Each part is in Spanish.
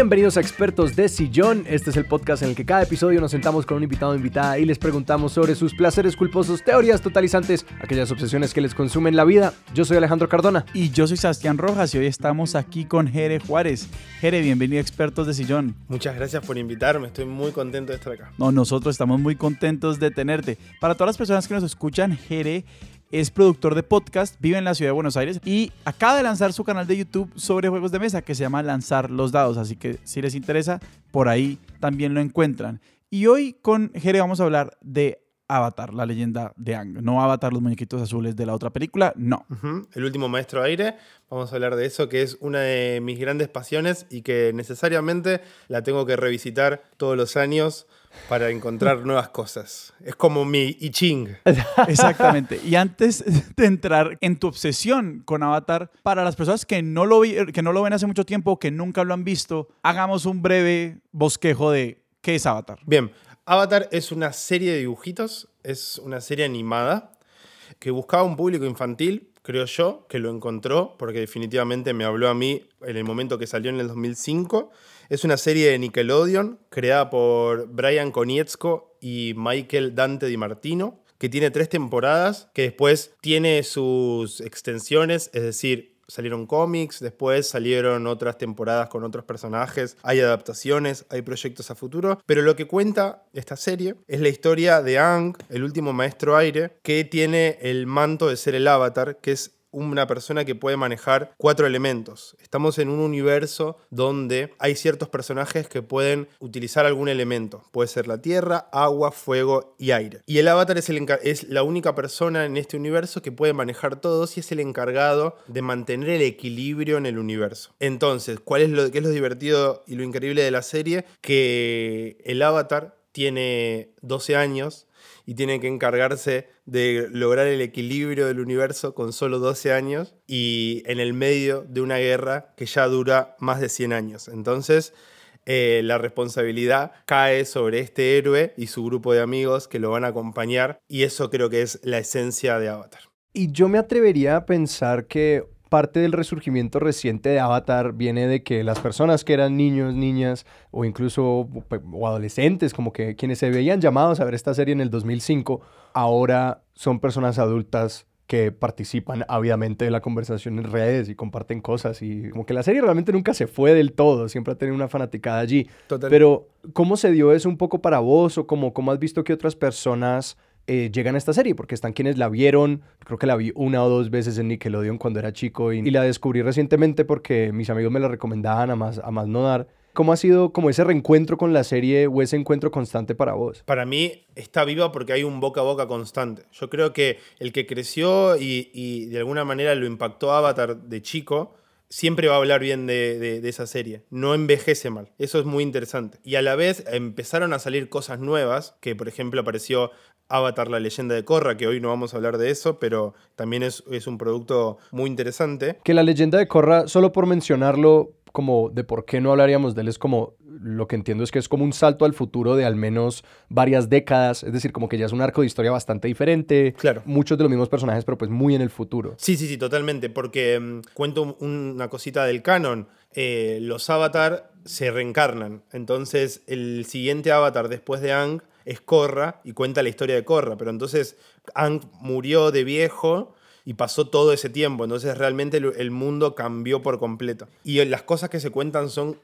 Bienvenidos a Expertos de Sillón. Este es el podcast en el que cada episodio nos sentamos con un invitado o invitada y les preguntamos sobre sus placeres culposos, teorías totalizantes, aquellas obsesiones que les consumen la vida. Yo soy Alejandro Cardona. Y yo soy Sebastián Rojas y hoy estamos aquí con Jere Juárez. Jere, bienvenido a Expertos de Sillón. Muchas gracias por invitarme, estoy muy contento de estar acá. No, nosotros estamos muy contentos de tenerte. Para todas las personas que nos escuchan, Jere es productor de podcast, vive en la ciudad de Buenos Aires y acaba de lanzar su canal de YouTube sobre juegos de mesa que se llama Lanzar los Dados. Así que si les interesa, por ahí también lo encuentran. Y hoy con Jere vamos a hablar de Avatar, la leyenda de Ang. No Avatar, los muñequitos azules de la otra película, no. El último maestro aire, vamos a hablar de eso, que es una de mis grandes pasiones y que necesariamente la tengo que revisitar todos los años para encontrar nuevas cosas. Es como mi I Ching. Exactamente. Y antes de entrar en tu obsesión con Avatar, para las personas que no lo, que no lo ven hace mucho tiempo, que nunca lo han visto, hagamos un breve bosquejo de qué es Avatar. Bien, Avatar es una serie de dibujitos, es una serie animada que buscaba un público infantil, creo yo, que lo encontró, porque definitivamente me habló a mí en el momento que salió en el 2005 es una serie de Nickelodeon creada por Brian Konietzko y Michael Dante Di Martino, que tiene tres temporadas, que después tiene sus extensiones, es decir, salieron cómics, después salieron otras temporadas con otros personajes, hay adaptaciones, hay proyectos a futuro, pero lo que cuenta esta serie es la historia de Ang, el último maestro aire, que tiene el manto de ser el avatar, que es una persona que puede manejar cuatro elementos. Estamos en un universo donde hay ciertos personajes que pueden utilizar algún elemento. Puede ser la tierra, agua, fuego y aire. Y el avatar es, el es la única persona en este universo que puede manejar todos y es el encargado de mantener el equilibrio en el universo. Entonces, ¿cuál es lo, qué es lo divertido y lo increíble de la serie? Que el avatar tiene 12 años y tiene que encargarse de lograr el equilibrio del universo con solo 12 años y en el medio de una guerra que ya dura más de 100 años. Entonces, eh, la responsabilidad cae sobre este héroe y su grupo de amigos que lo van a acompañar y eso creo que es la esencia de Avatar. Y yo me atrevería a pensar que parte del resurgimiento reciente de Avatar viene de que las personas que eran niños, niñas o incluso o adolescentes, como que quienes se veían llamados a ver esta serie en el 2005, ahora son personas adultas que participan ávidamente de la conversación en redes y comparten cosas y como que la serie realmente nunca se fue del todo, siempre ha tenido una fanaticada allí. Pero ¿cómo se dio eso un poco para vos o cómo, cómo has visto que otras personas eh, llegan a esta serie, porque están quienes la vieron, creo que la vi una o dos veces en Nickelodeon cuando era chico y, la descubrí recientemente porque mis amigos me la recomendaban a más, a más no dar. ¿Cómo ha sido como ese reencuentro con la serie o ese encuentro constante para vos? Para mí está viva porque hay un boca a boca constante. Yo creo que el que creció y, de alguna manera lo impactó Avatar de chico, siempre va a hablar bien de, esa serie. No envejece mal. Eso es muy interesante. Y a la vez empezaron a salir cosas nuevas, que por ejemplo apareció Avatar, la leyenda de Korra, que hoy no vamos a hablar de eso, pero también es, es un producto muy interesante. Que la leyenda de Korra, solo por mencionarlo, como de por qué no hablaríamos de él, es como lo que entiendo es que es como un salto al futuro de al menos varias décadas, es decir, como que ya es un arco de historia bastante diferente. Claro. Muchos de los mismos personajes, pero pues muy en el futuro. Sí, sí, sí, totalmente, porque mm, cuento una cosita del canon. Eh, los avatar se reencarnan, entonces el siguiente avatar después de Ang es Korra y cuenta la historia de Korra, pero entonces Ang murió de viejo y pasó todo ese tiempo, entonces realmente el mundo cambió por completo. Y las cosas que se cuentan son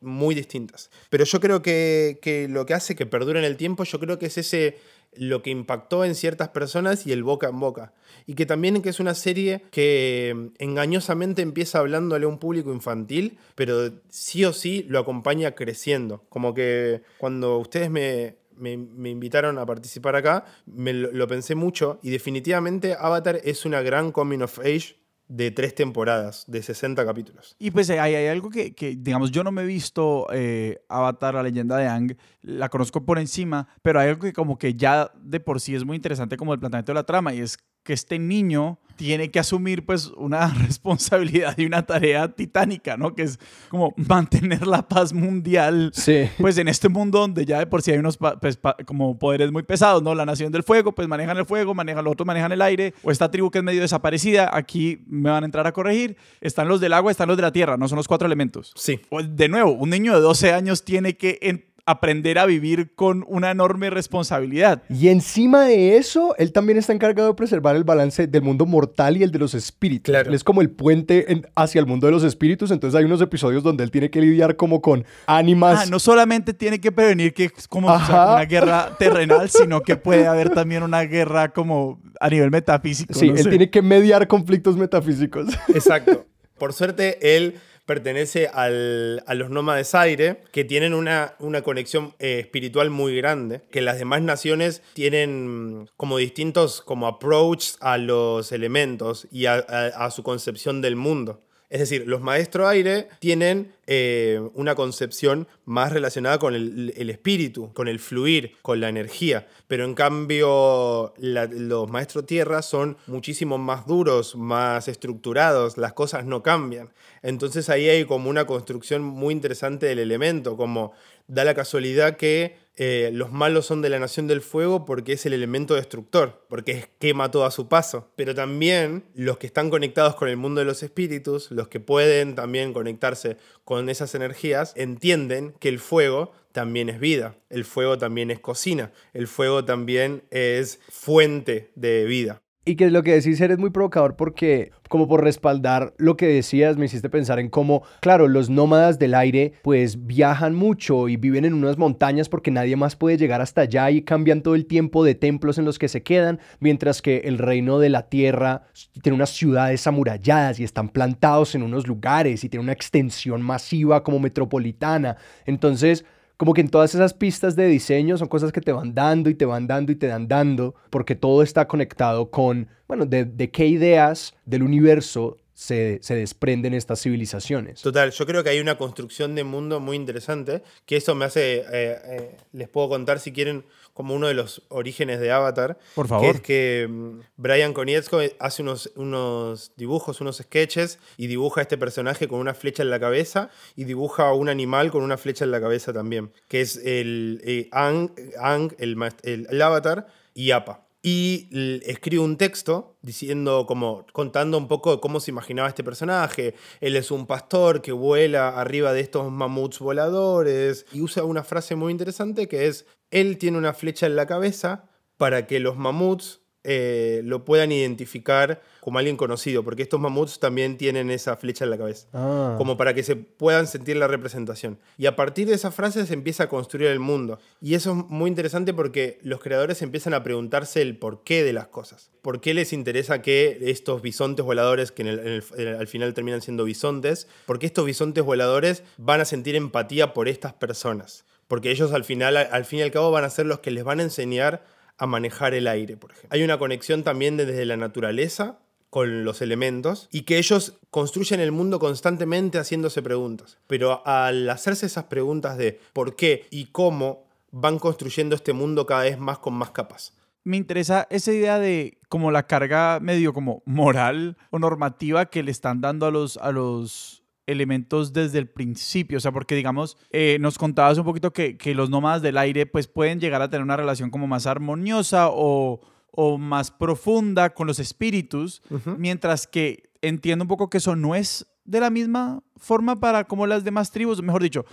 muy distintas. Pero yo creo que, que lo que hace que perdure en el tiempo, yo creo que es ese lo que impactó en ciertas personas y el boca en boca. Y que también que es una serie que mm, engañosamente empieza hablándole a un público infantil, pero sí o sí lo acompaña creciendo. Como que cuando ustedes me, me, invitaron a participar acá, me lo, pensé mucho y definitivamente Avatar es una gran coming of age de tres temporadas, de 60 capítulos. Y pues hay, algo que, que, digamos, yo no me he visto eh, Avatar, la leyenda de Ang, la conozco por encima, pero hay algo que como que ya de por sí es muy interesante como el planteamiento de la trama y es que este niño tiene que asumir pues una responsabilidad y una tarea titánica, ¿no? Que es como mantener la paz mundial, Sí. pues en este mundo donde ya de por sí hay unos pues, como poderes muy pesados, ¿no? La nación del fuego, pues manejan el fuego, manejan los otros manejan el aire, o esta tribu que es medio desaparecida, aquí me van a entrar a corregir, están los del agua, están los de la tierra, no son los cuatro elementos. Sí. O, De nuevo, un niño de 12 años tiene que aprender a vivir con una enorme responsabilidad. Y encima de eso, él también está encargado de preservar el balance del mundo mortal y el de los espíritus. Claro. Él es como el puente en- hacia el mundo de los espíritus. Entonces hay unos episodios donde él tiene que lidiar como con ánimas. Ah, no solamente tiene que prevenir que es como o sea, Ajá. una guerra terrenal, sino que puede haber también una guerra como a nivel metafísico. Sí, no él sé. tiene que mediar conflictos metafísicos. Exacto. Por suerte, él pertenece al- a los nómades aire, que tienen una, una conexión eh, espiritual muy grande, que las demás naciones tienen mm, como distintos como approach a los elementos y a su concepción del mundo. Es decir, los maestros aire tienen eh, una concepción más relacionada con el, espíritu, con el fluir, con la energía. Pero en cambio, los maestros tierra son muchísimo más duros, más estructurados, las cosas no cambian. Entonces ahí hay como una construcción muy interesante del elemento, como da la casualidad que eh, los malos son de la nación del fuego porque es el elemento destructor, porque quema todo a su paso. Pero también los que están conectados con el mundo de los espíritus, los que pueden también conectarse con esas energías, entienden que el fuego también es vida, el fuego también es cocina, el fuego también es fuente de vida. Y que lo que decís eres muy provocador porque, como por respaldar lo que decías, me hiciste pensar en cómo, claro, los nómadas del aire pues viajan mucho y viven en unas montañas porque nadie más puede llegar hasta allá y cambian todo el tiempo de templos en los que se quedan, mientras que el reino de la tierra tiene unas ciudades amuralladas y están plantados en unos lugares y tiene una extensión masiva como metropolitana. Entonces, como que en todas esas pistas de diseño son cosas que te van dando y te van dando y te dan dando, porque todo está conectado con, bueno, de, de qué ideas del universo se, se desprenden estas civilizaciones. Total, yo creo que hay una construcción de mundo muy interesante, que eso me hace, eh, eh, les puedo contar si quieren, como uno de los orígenes de Avatar. Por Que favor. es que mm, Brian Konietzko hace unos, unos dibujos, unos sketches, y dibuja a este personaje con una flecha en la cabeza, y dibuja a un animal con una flecha en la cabeza también, que es el eh, Ang, Ang, el, el- el avatar, y Appa. Y escribe un texto diciendo como contando un poco de cómo se imaginaba este personaje. Él es un pastor que vuela arriba de estos mamuts voladores y usa una frase muy interesante que es él tiene una flecha en la cabeza para que los mamuts eh, lo puedan identificar como alguien conocido, porque estos mamuts también tienen esa flecha en la cabeza Ah. como para que se puedan sentir la representación. Y a partir de esa frase se empieza a construir el mundo. Y eso es muy interesante porque los creadores empiezan a preguntarse el porqué de las cosas. ¿Por qué les interesa que estos bisontes voladores, que en el- en el- en el- al final terminan siendo bisontes, por qué estos bisontes voladores van a sentir empatía por estas personas? Porque ellos al final, al fin y al cabo, van a ser los que les van a enseñar a manejar el aire, por ejemplo. Hay una conexión también desde la naturaleza con los elementos y que ellos construyen el mundo constantemente haciéndose preguntas. Pero al hacerse esas preguntas de por qué y cómo van construyendo este mundo cada vez más con más capas. me interesa esa idea de como la carga medio como moral o normativa que le están dando a los, a los elementos desde el principio. O sea, porque digamos, eh, nos contabas un poquito que, que los nómadas del aire pues pueden llegar a tener una relación como más armoniosa o, o más profunda con los espíritus, mientras que entiendo un poco que eso no es de la misma forma para como las demás tribus, mejor dicho,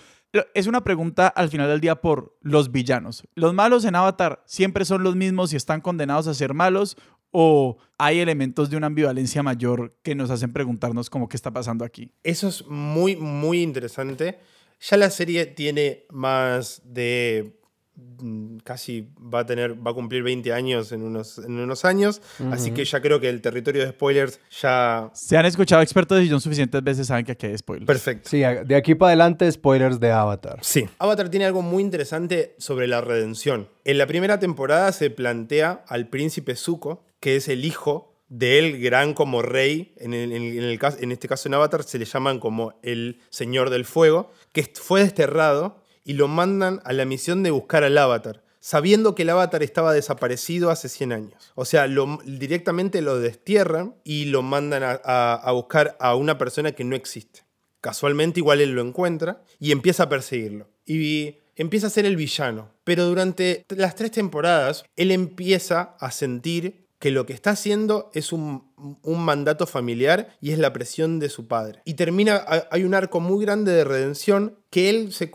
es una pregunta al final del día por los villanos. ¿Los malos en Avatar siempre son los mismos y están condenados a ser malos? ¿O hay elementos de una ambivalencia mayor que nos hacen preguntarnos como qué está pasando aquí? Eso es muy, muy interesante. Ya la serie tiene más de mm, casi va a tener va a cumplir 20 años en unos, en unos años, así que ya creo que el territorio de spoilers ya Se han escuchado expertos de sillón suficientes veces, saben que aquí hay spoilers. perfecto. Sí, de aquí para adelante, spoilers de Avatar. Sí. Avatar tiene algo muy interesante sobre la redención. En la primera temporada se plantea al príncipe Zuko, que es el hijo del gran como rey, en, el- en este caso en Avatar se le llaman como el señor del fuego, que fue desterrado y lo mandan a la misión de buscar al Avatar. sabiendo que el avatar estaba desaparecido hace 100 años. O sea, directamente lo destierran y lo mandan a- a buscar a una persona que no existe. Casualmente igual él lo encuentra y empieza a perseguirlo. Y empieza a ser el villano. Pero durante las tres temporadas, él empieza a sentir que lo que está haciendo es un, mandato familiar y es la presión de su padre. Y termina, ha- hay un arco muy grande de redención que él se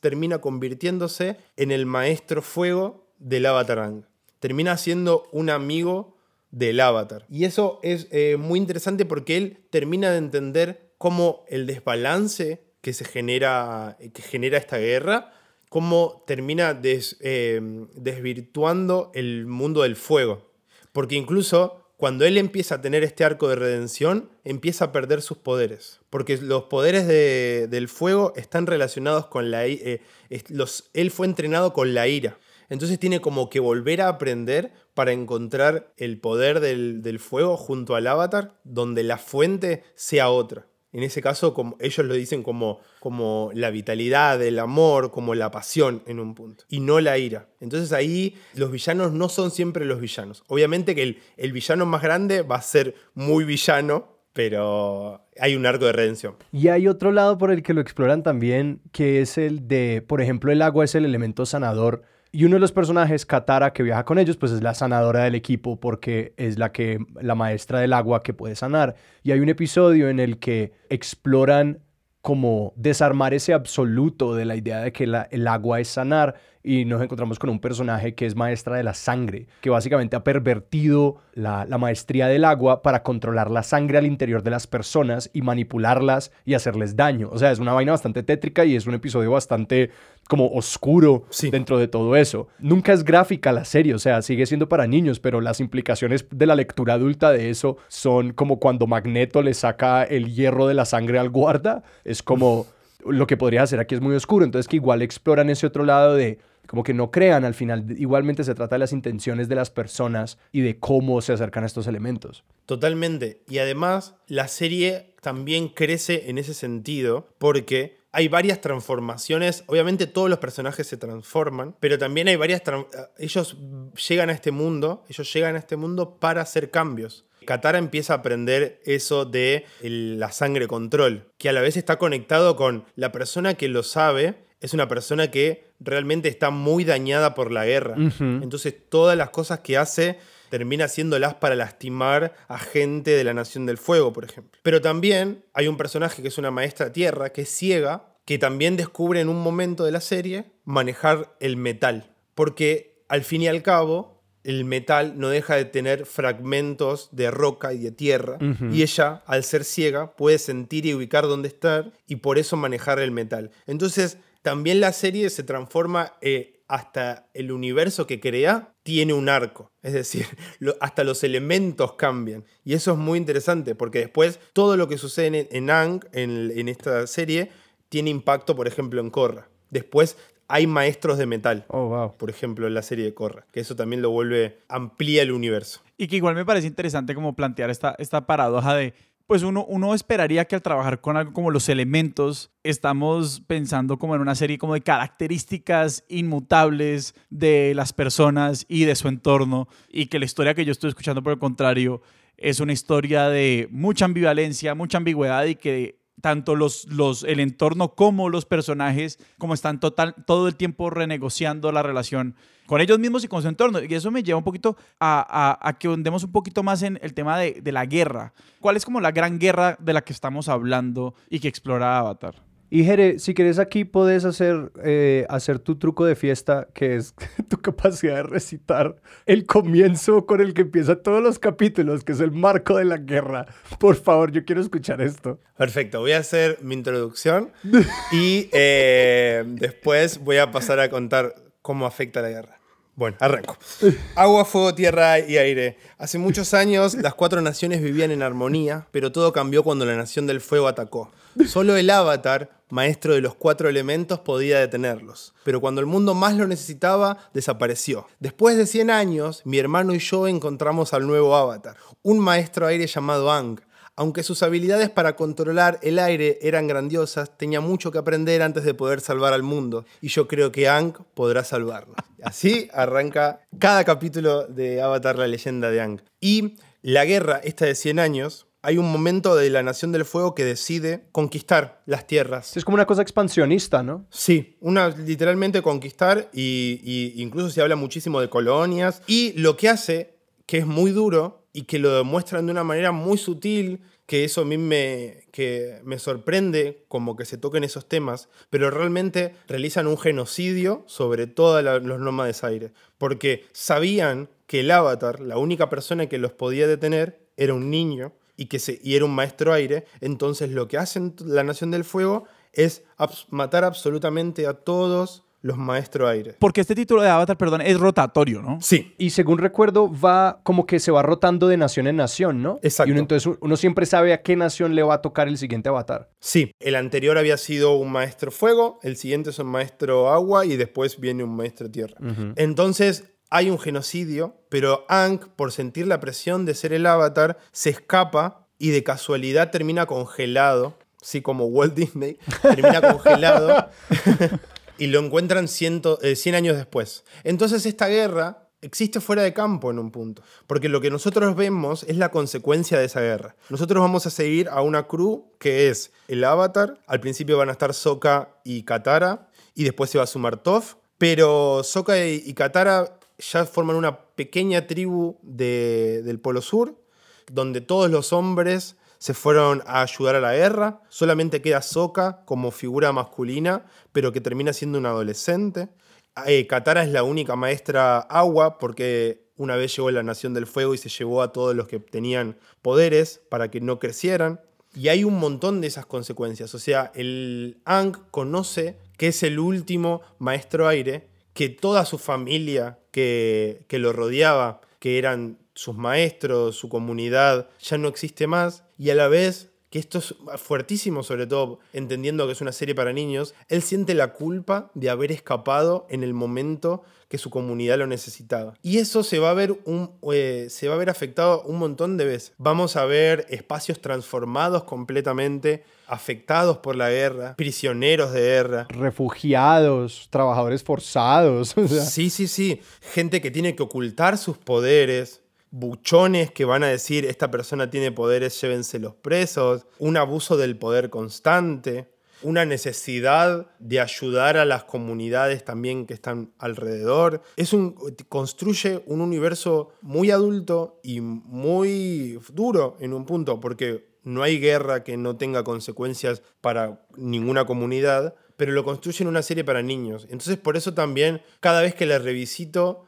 termina convirtiéndose en el maestro fuego del Avatar Ang. Termina siendo un amigo del Avatar. Y eso es eh, muy interesante porque él termina de entender cómo el desbalance que se genera, que genera esta guerra, cómo termina eh, desvirtuando el mundo del fuego. Porque incluso cuando él empieza a tener este arco de redención, empieza a perder sus poderes. Porque los poderes de- del fuego están relacionados con la... eh, él fue entrenado con la ira. Entonces tiene como que volver a aprender para encontrar el poder del, del fuego junto al avatar, donde la fuente sea otra. En ese caso, como, ellos lo dicen como, como la vitalidad, el amor, como la pasión en un punto, y no la ira. Entonces ahí los villanos no son siempre los villanos. Obviamente que el, el villano más grande va a ser muy villano, pero hay un arco de redención. Y hay otro lado por el que lo exploran también, que es el de, por ejemplo, el agua es el elemento sanador. Y uno de los personajes, Katara, que viaja con ellos, pues es la sanadora del equipo porque es la que la maestra del agua que puede sanar. Y hay un episodio en el que exploran como desarmar ese absoluto de la idea de que el agua es sanar y nos encontramos con un personaje que es maestra de la sangre, que básicamente ha pervertido la, la maestría del agua para controlar la sangre al interior de las personas y manipularlas y hacerles daño. O sea, es una vaina bastante tétrica y es un episodio bastante como oscuro Sí. dentro de todo eso. Nunca es gráfica la serie, o sea, sigue siendo para niños, pero las implicaciones de la lectura adulta de eso son como cuando Magneto le saca el hierro de la sangre al guarda, es como lo que podría hacer aquí es muy oscuro, entonces que igual exploran ese otro lado de como que no crean al final, igualmente se trata de las intenciones de las personas y de cómo se acercan a estos elementos. Totalmente. Y además, la serie también crece en ese sentido porque hay varias transformaciones. Obviamente todos los personajes se transforman, pero también hay varias... tran- Ellos llegan a este mundo, ellos llegan a este mundo para hacer cambios. Katara empieza a aprender eso de la sangre control, que a la vez está conectado con la persona que lo sabe, es una persona que realmente está muy dañada por la guerra. Entonces todas las cosas que hace termina haciéndolas para lastimar a gente de la Nación del Fuego, por ejemplo. Pero también hay un personaje que es una maestra tierra, que es ciega, que también descubre en un momento de la serie manejar el metal. Porque al fin y al cabo, el metal no deja de tener fragmentos de roca y de tierra. Y ella, al ser ciega, puede sentir y ubicar dónde estar y por eso manejar el metal. Entonces, también la serie se transforma eh, hasta el universo que crea tiene un arco. Es decir, lo- hasta los elementos cambian. Y eso es muy interesante porque después todo lo que sucede en, en Ang, en, en esta serie, tiene impacto, por ejemplo, en Korra. Después hay maestros de metal. Oh, wow. Por ejemplo, en la serie de Korra, que eso también lo vuelve, amplía el universo. Y que igual me parece interesante como plantear esta, esta paradoja de, pues uno, uno esperaría que al trabajar con algo como los elementos, estamos pensando como en una serie como de características inmutables de las personas y de su entorno, y que la historia que yo estoy escuchando por el contrario es una historia de mucha ambivalencia, mucha ambigüedad y que tanto los, los, el entorno como los personajes, como están total, todo el tiempo renegociando la relación con ellos mismos y con su entorno. Y eso me lleva un poquito a, a, que hundemos un poquito más en el tema de, de, la guerra. ¿Cuál es como la gran guerra de la que estamos hablando y que explora Avatar? Y Jere, si quieres aquí puedes hacer, eh, hacer tu truco de fiesta, que es tu capacidad de recitar el comienzo con el que empiezan todos los capítulos, que es el marco de la guerra. Por favor, yo quiero escuchar esto. Perfecto, voy a hacer mi introducción y eh, después voy a pasar a contar cómo afecta la guerra. Bueno, arranco. Agua, fuego, tierra y aire. Hace muchos años las cuatro naciones vivían en armonía, pero todo cambió cuando la nación del fuego atacó. Solo el avatar, maestro de los cuatro elementos, podía detenerlos. Pero cuando el mundo más lo necesitaba, desapareció. Después de 100 años, mi hermano y yo encontramos al nuevo avatar, un maestro aire llamado Ang. Aunque sus habilidades para controlar el aire eran grandiosas, tenía mucho que aprender antes de poder salvar al mundo. Y yo creo que Ang podrá salvarnos. Así arranca cada capítulo de Avatar, la leyenda de Ang. Y la guerra, esta de 100 años, hay un momento de la Nación del Fuego que decide conquistar las tierras. Es como una cosa expansionista, ¿no? Sí, una literalmente conquistar y, y incluso se habla muchísimo de colonias. Y lo que hace, que es muy duro y que lo demuestran de una manera muy sutil, que eso a mí me, que me sorprende como que se toquen esos temas, pero realmente realizan un genocidio sobre todos los nómades aire, porque sabían que el avatar, la única persona que los podía detener, era un niño y, que se, y era un maestro aire, entonces lo que hacen la Nación del Fuego es matar absolutamente a todos los maestros aire. Porque este título de Avatar, perdón, es rotatorio, ¿no? Sí. Y según recuerdo, va como que se va rotando de nación en nación, ¿no? Exacto. Y uno, entonces uno siempre sabe a qué nación le va a tocar el siguiente avatar. Sí, el anterior había sido un maestro fuego, el siguiente es un maestro agua y después viene un maestro tierra. Entonces hay un genocidio, pero Ankh, por sentir la presión de ser el avatar, se escapa y de casualidad termina congelado. Sí, como Walt Disney, termina congelado y lo encuentran 100 eh, años después. Entonces esta guerra existe fuera de campo en un punto, porque lo que nosotros vemos es la consecuencia de esa guerra. Nosotros vamos a seguir a una crew que es el Avatar, al principio van a estar Sokka y Katara, y después se va a sumar Toph, pero Sokka y Katara ya forman una pequeña tribu del Polo Sur, donde todos los hombres se fueron a ayudar a la guerra. Solamente queda Sokka como figura masculina, pero que termina siendo un adolescente. Eh, Katara es la única maestra agua porque una vez llegó la Nación del Fuego y se llevó a todos los que tenían poderes para que no crecieran. Y hay un montón de esas consecuencias. O sea, el Ang conoce que es el último maestro aire, que toda su familia que, que lo rodeaba, que eran sus maestros, su comunidad, ya no existe más. Y a la vez, que esto es fuertísimo, sobre todo entendiendo que es una serie para niños, él siente la culpa de haber escapado en el momento que su comunidad lo necesitaba. Y eso se va a ver, un, eh, se va a ver afectado un montón de veces. Vamos a ver espacios transformados completamente, afectados por la guerra, prisioneros de guerra. Refugiados, trabajadores forzados. Sí, sí, sí. Gente que tiene que ocultar sus poderes, buchones que van a decir esta persona tiene poderes, llévense los presos, un abuso del poder constante, una necesidad de ayudar a las comunidades también que están alrededor. Es un, construye un universo muy adulto y muy duro en un punto, porque no hay guerra que no tenga consecuencias para ninguna comunidad, pero lo construye en una serie para niños. Entonces por eso también cada vez que la revisito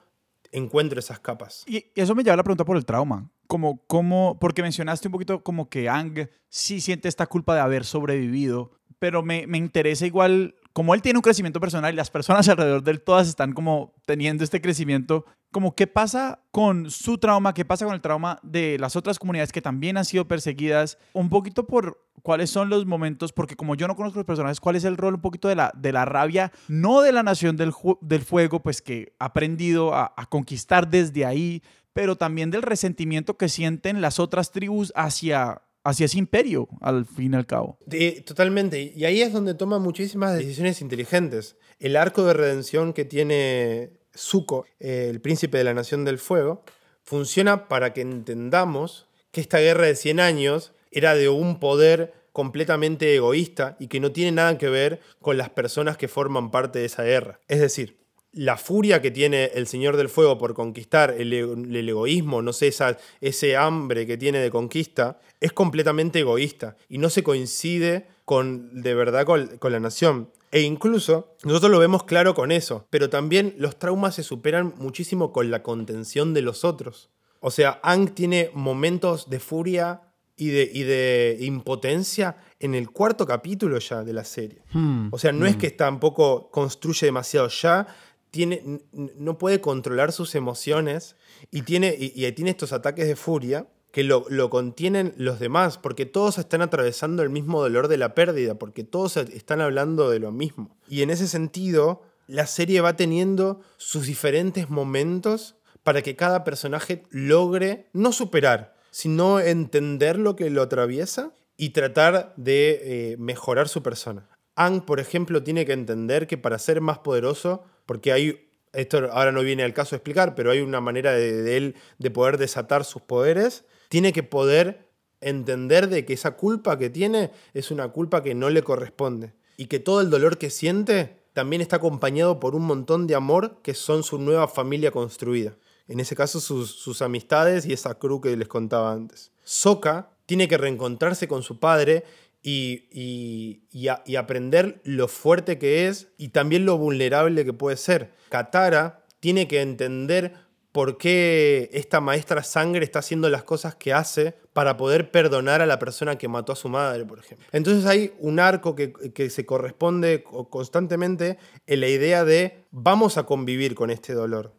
encuentro esas capas. Y eso me lleva la pregunta por el trauma. Como, como, porque mencionaste un poquito como que Ang sí siente esta culpa de haber sobrevivido, pero me, me interesa igual, como él tiene un crecimiento personal y las personas alrededor de él todas están como teniendo este crecimiento, como qué pasa con su trauma, qué pasa con el trauma de las otras comunidades que también han sido perseguidas, un poquito por cuáles son los momentos, porque como yo no conozco los personajes, cuál es el rol un poquito de la, de la rabia, no de la nación del, del fuego, pues que ha aprendido a, a conquistar desde ahí, pero también del resentimiento que sienten las otras tribus hacia hacia ese imperio, al fin y al cabo. totalmente. Y ahí es donde toma muchísimas decisiones inteligentes. El arco de redención que tiene Zuko, eh, el príncipe de la Nación del Fuego, funciona para que entendamos que esta guerra de 100 años era de un poder completamente egoísta y que no tiene nada que ver con las personas que forman parte de esa guerra. Es decir, la furia que tiene el Señor del Fuego por conquistar, el, el egoísmo, no sé, esa, ese hambre que tiene de conquista, es completamente egoísta y no se coincide con, de verdad con, con la nación. E incluso nosotros lo vemos claro con eso, pero también los traumas se superan muchísimo con la contención de los otros. O sea, Ang tiene momentos de furia y de, y de impotencia en el cuarto capítulo ya de la serie. Hmm. O sea, no es Hmm. que tampoco construye demasiado ya, tiene, no puede controlar sus emociones y tiene, y tiene estos ataques de furia que lo, lo contienen los demás, porque todos están atravesando el mismo dolor de la pérdida, porque todos están hablando de lo mismo. Y en ese sentido, la serie va teniendo sus diferentes momentos para que cada personaje logre no superar, sino entender lo que lo atraviesa y tratar de eh, mejorar su persona. Ang, por ejemplo, tiene que entender que para ser más poderoso, porque hay, esto ahora no viene al caso de explicar, pero hay una manera de, de él de poder desatar sus poderes, tiene que poder entender de que esa culpa que tiene es una culpa que no le corresponde y que todo el dolor que siente también está acompañado por un montón de amor que son su nueva familia construida. En ese caso, sus, amistades y esa cruz que les contaba antes. Soka tiene que reencontrarse con su padre y, y, y, a- y aprender lo fuerte que es y también lo vulnerable que puede ser. Katara tiene que entender por qué esta maestra sangre está haciendo las cosas que hace para poder perdonar a la persona que mató a su madre, por ejemplo. Entonces hay un arco que, que se corresponde co- constantemente en la idea de vamos a convivir con este dolor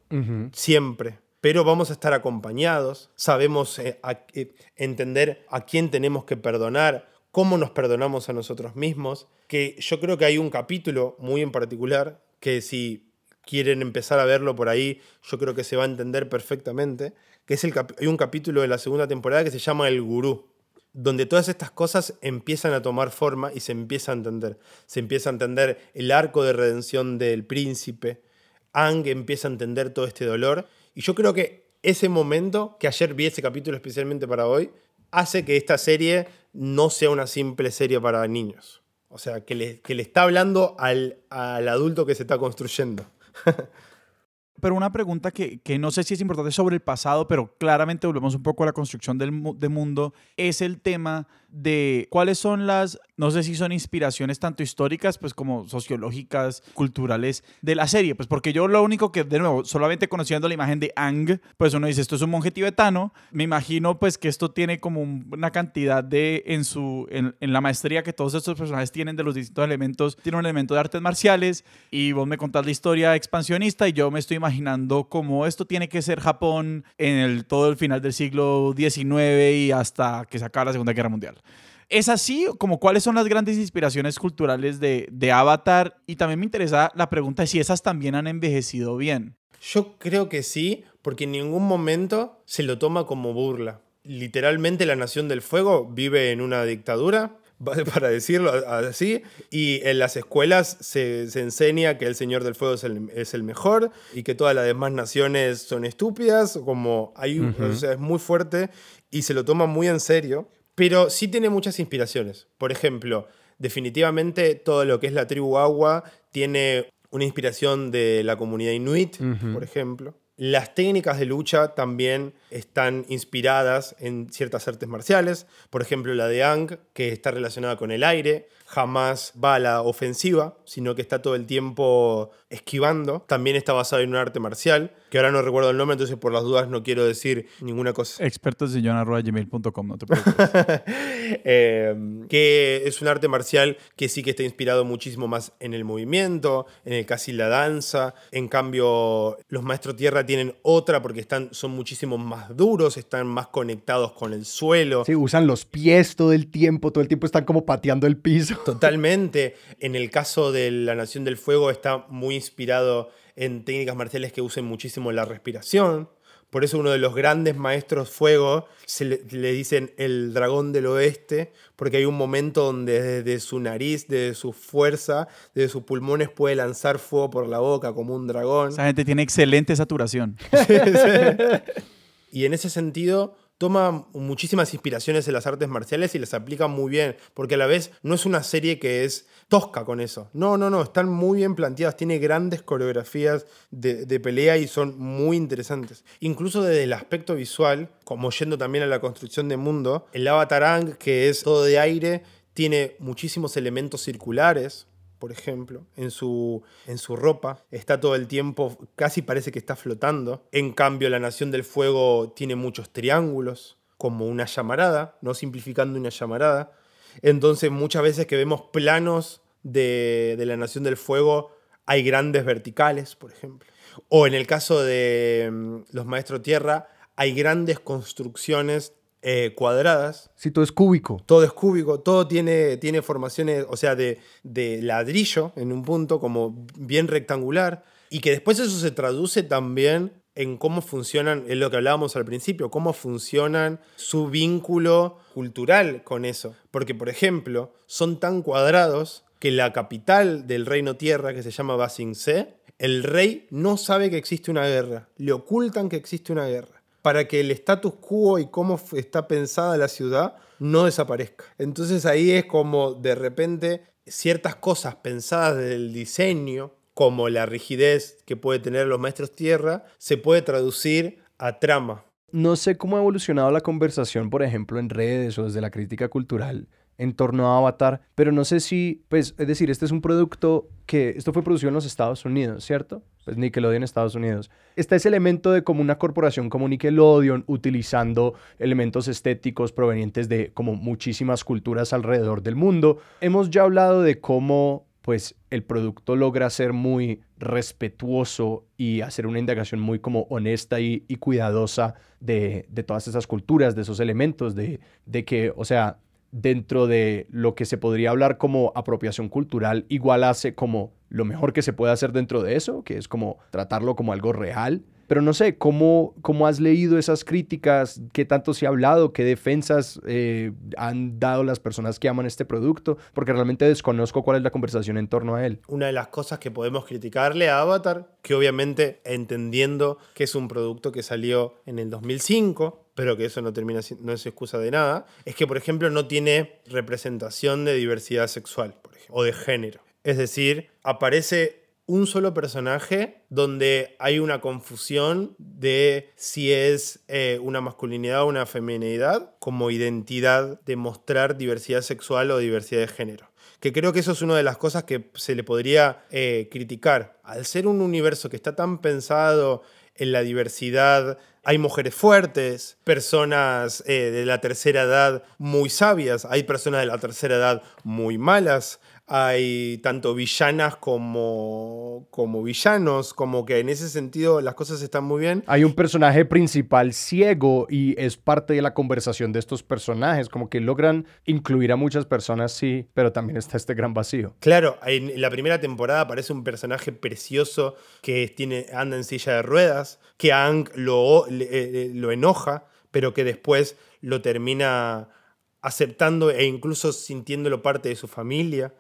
siempre. Pero vamos a estar acompañados, sabemos eh, a- eh, entender a quién tenemos que perdonar, cómo nos perdonamos a nosotros mismos, que yo creo que hay un capítulo muy en particular que si quieren empezar a verlo por ahí, yo creo que se va a entender perfectamente, que es el hay un capítulo de la segunda temporada que se llama El Gurú, donde todas estas cosas empiezan a tomar forma y se empieza a entender. Se empieza a entender el arco de redención del príncipe, Ang empieza a entender todo este dolor. Y yo creo que ese momento, que ayer vi ese capítulo especialmente para hoy, hace que esta serie no sea una simple serie para niños. O sea, que le, que le está hablando al, al adulto que se está construyendo. Pero una pregunta que, que no sé si es importante sobre el pasado, pero claramente volvemos un poco a la construcción del, de mundo, es el tema de cuáles son las, no sé si son inspiraciones tanto históricas, pues como sociológicas, culturales de la serie, pues porque yo lo único que, de nuevo, solamente conociendo la imagen de Ang, pues uno dice, esto es un monje tibetano, me imagino pues que esto tiene como un- una cantidad de, en su, en, en la maestría que todos estos personajes tienen de los distintos elementos, tiene un elemento de artes marciales y vos me contás la historia expansionista y yo me estoy imaginando cómo esto tiene que ser Japón en el, todo el final del siglo XIX y hasta que se acaba la Segunda Guerra Mundial. ¿Es así? Como cuáles son las grandes inspiraciones culturales de, de Avatar? Y también me interesa la pregunta de si esas también han envejecido bien. Yo creo que sí, porque en ningún momento se lo toma como burla. Literalmente la Nación del Fuego vive en una dictadura, para decirlo así, y en las escuelas se, se enseña que el Señor del Fuego es el, es el mejor y que todas las demás naciones son estúpidas, como hay, Ujú. o sea, es muy fuerte y se lo toma muy en serio, pero sí tiene muchas inspiraciones. Por ejemplo, definitivamente todo lo que es la tribu agua tiene una inspiración de la comunidad inuit, por ejemplo. Las técnicas de lucha también están inspiradas en ciertas artes marciales. Por ejemplo, la de Ang, que está relacionada con el aire, jamás va a la ofensiva, sino que está todo el tiempo esquivando. También está basado en un arte marcial, que ahora no recuerdo el nombre, entonces por las dudas no quiero decir ninguna cosa. Expertosillón.gmail.com, no te preocupes. Eh, que es un arte marcial que sí que está inspirado muchísimo más en el movimiento, en el casi la danza. En cambio, los maestros tierra tienen otra porque están, son muchísimo más duros, están más conectados con el suelo. Sí, usan los pies todo el tiempo, todo el tiempo están como pateando el piso. Totalmente. En el caso de la Nación del Fuego está muy inspirado en técnicas marciales que usen muchísimo la respiración. Por eso uno de los grandes maestros fuego se le, le dicen el dragón del oeste, porque hay un momento donde desde su nariz, desde su fuerza, desde sus pulmones puede lanzar fuego por la boca como un dragón. Esa gente tiene excelente saturación. Y en ese sentido toma muchísimas inspiraciones en las artes marciales y las aplica muy bien, porque a la vez no es una serie que es tosca con eso. No, no, no, están muy bien planteadas, tiene grandes coreografías de, de pelea y son muy interesantes. Incluso desde el aspecto visual, como yendo también a la construcción de mundo, el Avatar Ang, que es todo de aire, tiene muchísimos elementos circulares, por ejemplo, en su, en su ropa. Está todo el tiempo, casi parece que está flotando. En cambio, la Nación del Fuego tiene muchos triángulos, como una llamarada, no simplificando una llamarada. Entonces, muchas veces que vemos planos de, de la Nación del Fuego, hay grandes verticales, por ejemplo. O en el caso de mm, los Maestros Tierra, hay grandes construcciones eh, cuadradas Sí, todo es cúbico. todo es cúbico, todo tiene, tiene formaciones, o sea, de, de ladrillo en un punto, como bien rectangular, y que después eso se traduce también en cómo funcionan, es lo que hablábamos al principio, cómo funcionan su vínculo cultural con eso. Porque, por ejemplo, son tan cuadrados que la capital del reino tierra, que se llama Basingse, el rey no sabe que existe una guerra, le ocultan que existe una guerra, para que el status quo y cómo está pensada la ciudad no desaparezca. Entonces ahí es como de repente ciertas cosas pensadas del diseño, como la rigidez que puede tener los maestros tierra, se puede traducir a trama. No sé cómo ha evolucionado la conversación, por ejemplo, en redes o desde la crítica cultural en torno a Avatar, pero no sé si, pues, es decir, este es un producto que, esto fue producido en los Estados Unidos, ¿cierto? Pues Nickelodeon Estados Unidos. Está ese elemento de como una corporación como Nickelodeon utilizando elementos estéticos provenientes de como muchísimas culturas alrededor del mundo. Hemos ya hablado de cómo pues el producto logra ser muy respetuoso y hacer una indagación muy como honesta y, cuidadosa de, de, todas esas culturas, de esos elementos, de, de que, o sea, dentro de lo que se podría hablar como apropiación cultural, igual hace como lo mejor que se puede hacer dentro de eso, que es como tratarlo como algo real. Pero no sé, ¿cómo, cómo has leído esas críticas? ¿Qué tanto se ha hablado? ¿Qué defensas eh, han dado las personas que aman este producto? Porque realmente desconozco cuál es la conversación en torno a él. Una de las cosas que podemos criticarle a Avatar, que obviamente entendiendo que es un producto que salió en el 2005, pero que eso no termina no es excusa de nada, es que por ejemplo no tiene representación de diversidad sexual, por ejemplo, o de género. Es decir, aparece un solo personaje donde hay una confusión de si es eh, una masculinidad o una feminidad como identidad de mostrar diversidad sexual o diversidad de género. Que creo que eso es una de las cosas que se le podría eh, criticar. Al ser un universo que está tan pensado en la diversidad hay mujeres fuertes, personas eh, de la tercera edad muy sabias, hay personas de la tercera edad muy malas, hay tanto villanas como, como villanos, como que en ese sentido las cosas están muy bien. Hay un personaje principal ciego y es parte de la conversación de estos personajes, como que logran incluir a muchas personas, sí, pero también está este gran vacío. Claro, en la primera temporada aparece un personaje precioso que tiene, anda en silla de ruedas, que Ang lo, eh, lo enoja, pero que después lo termina aceptando e incluso sintiéndolo parte de su familia.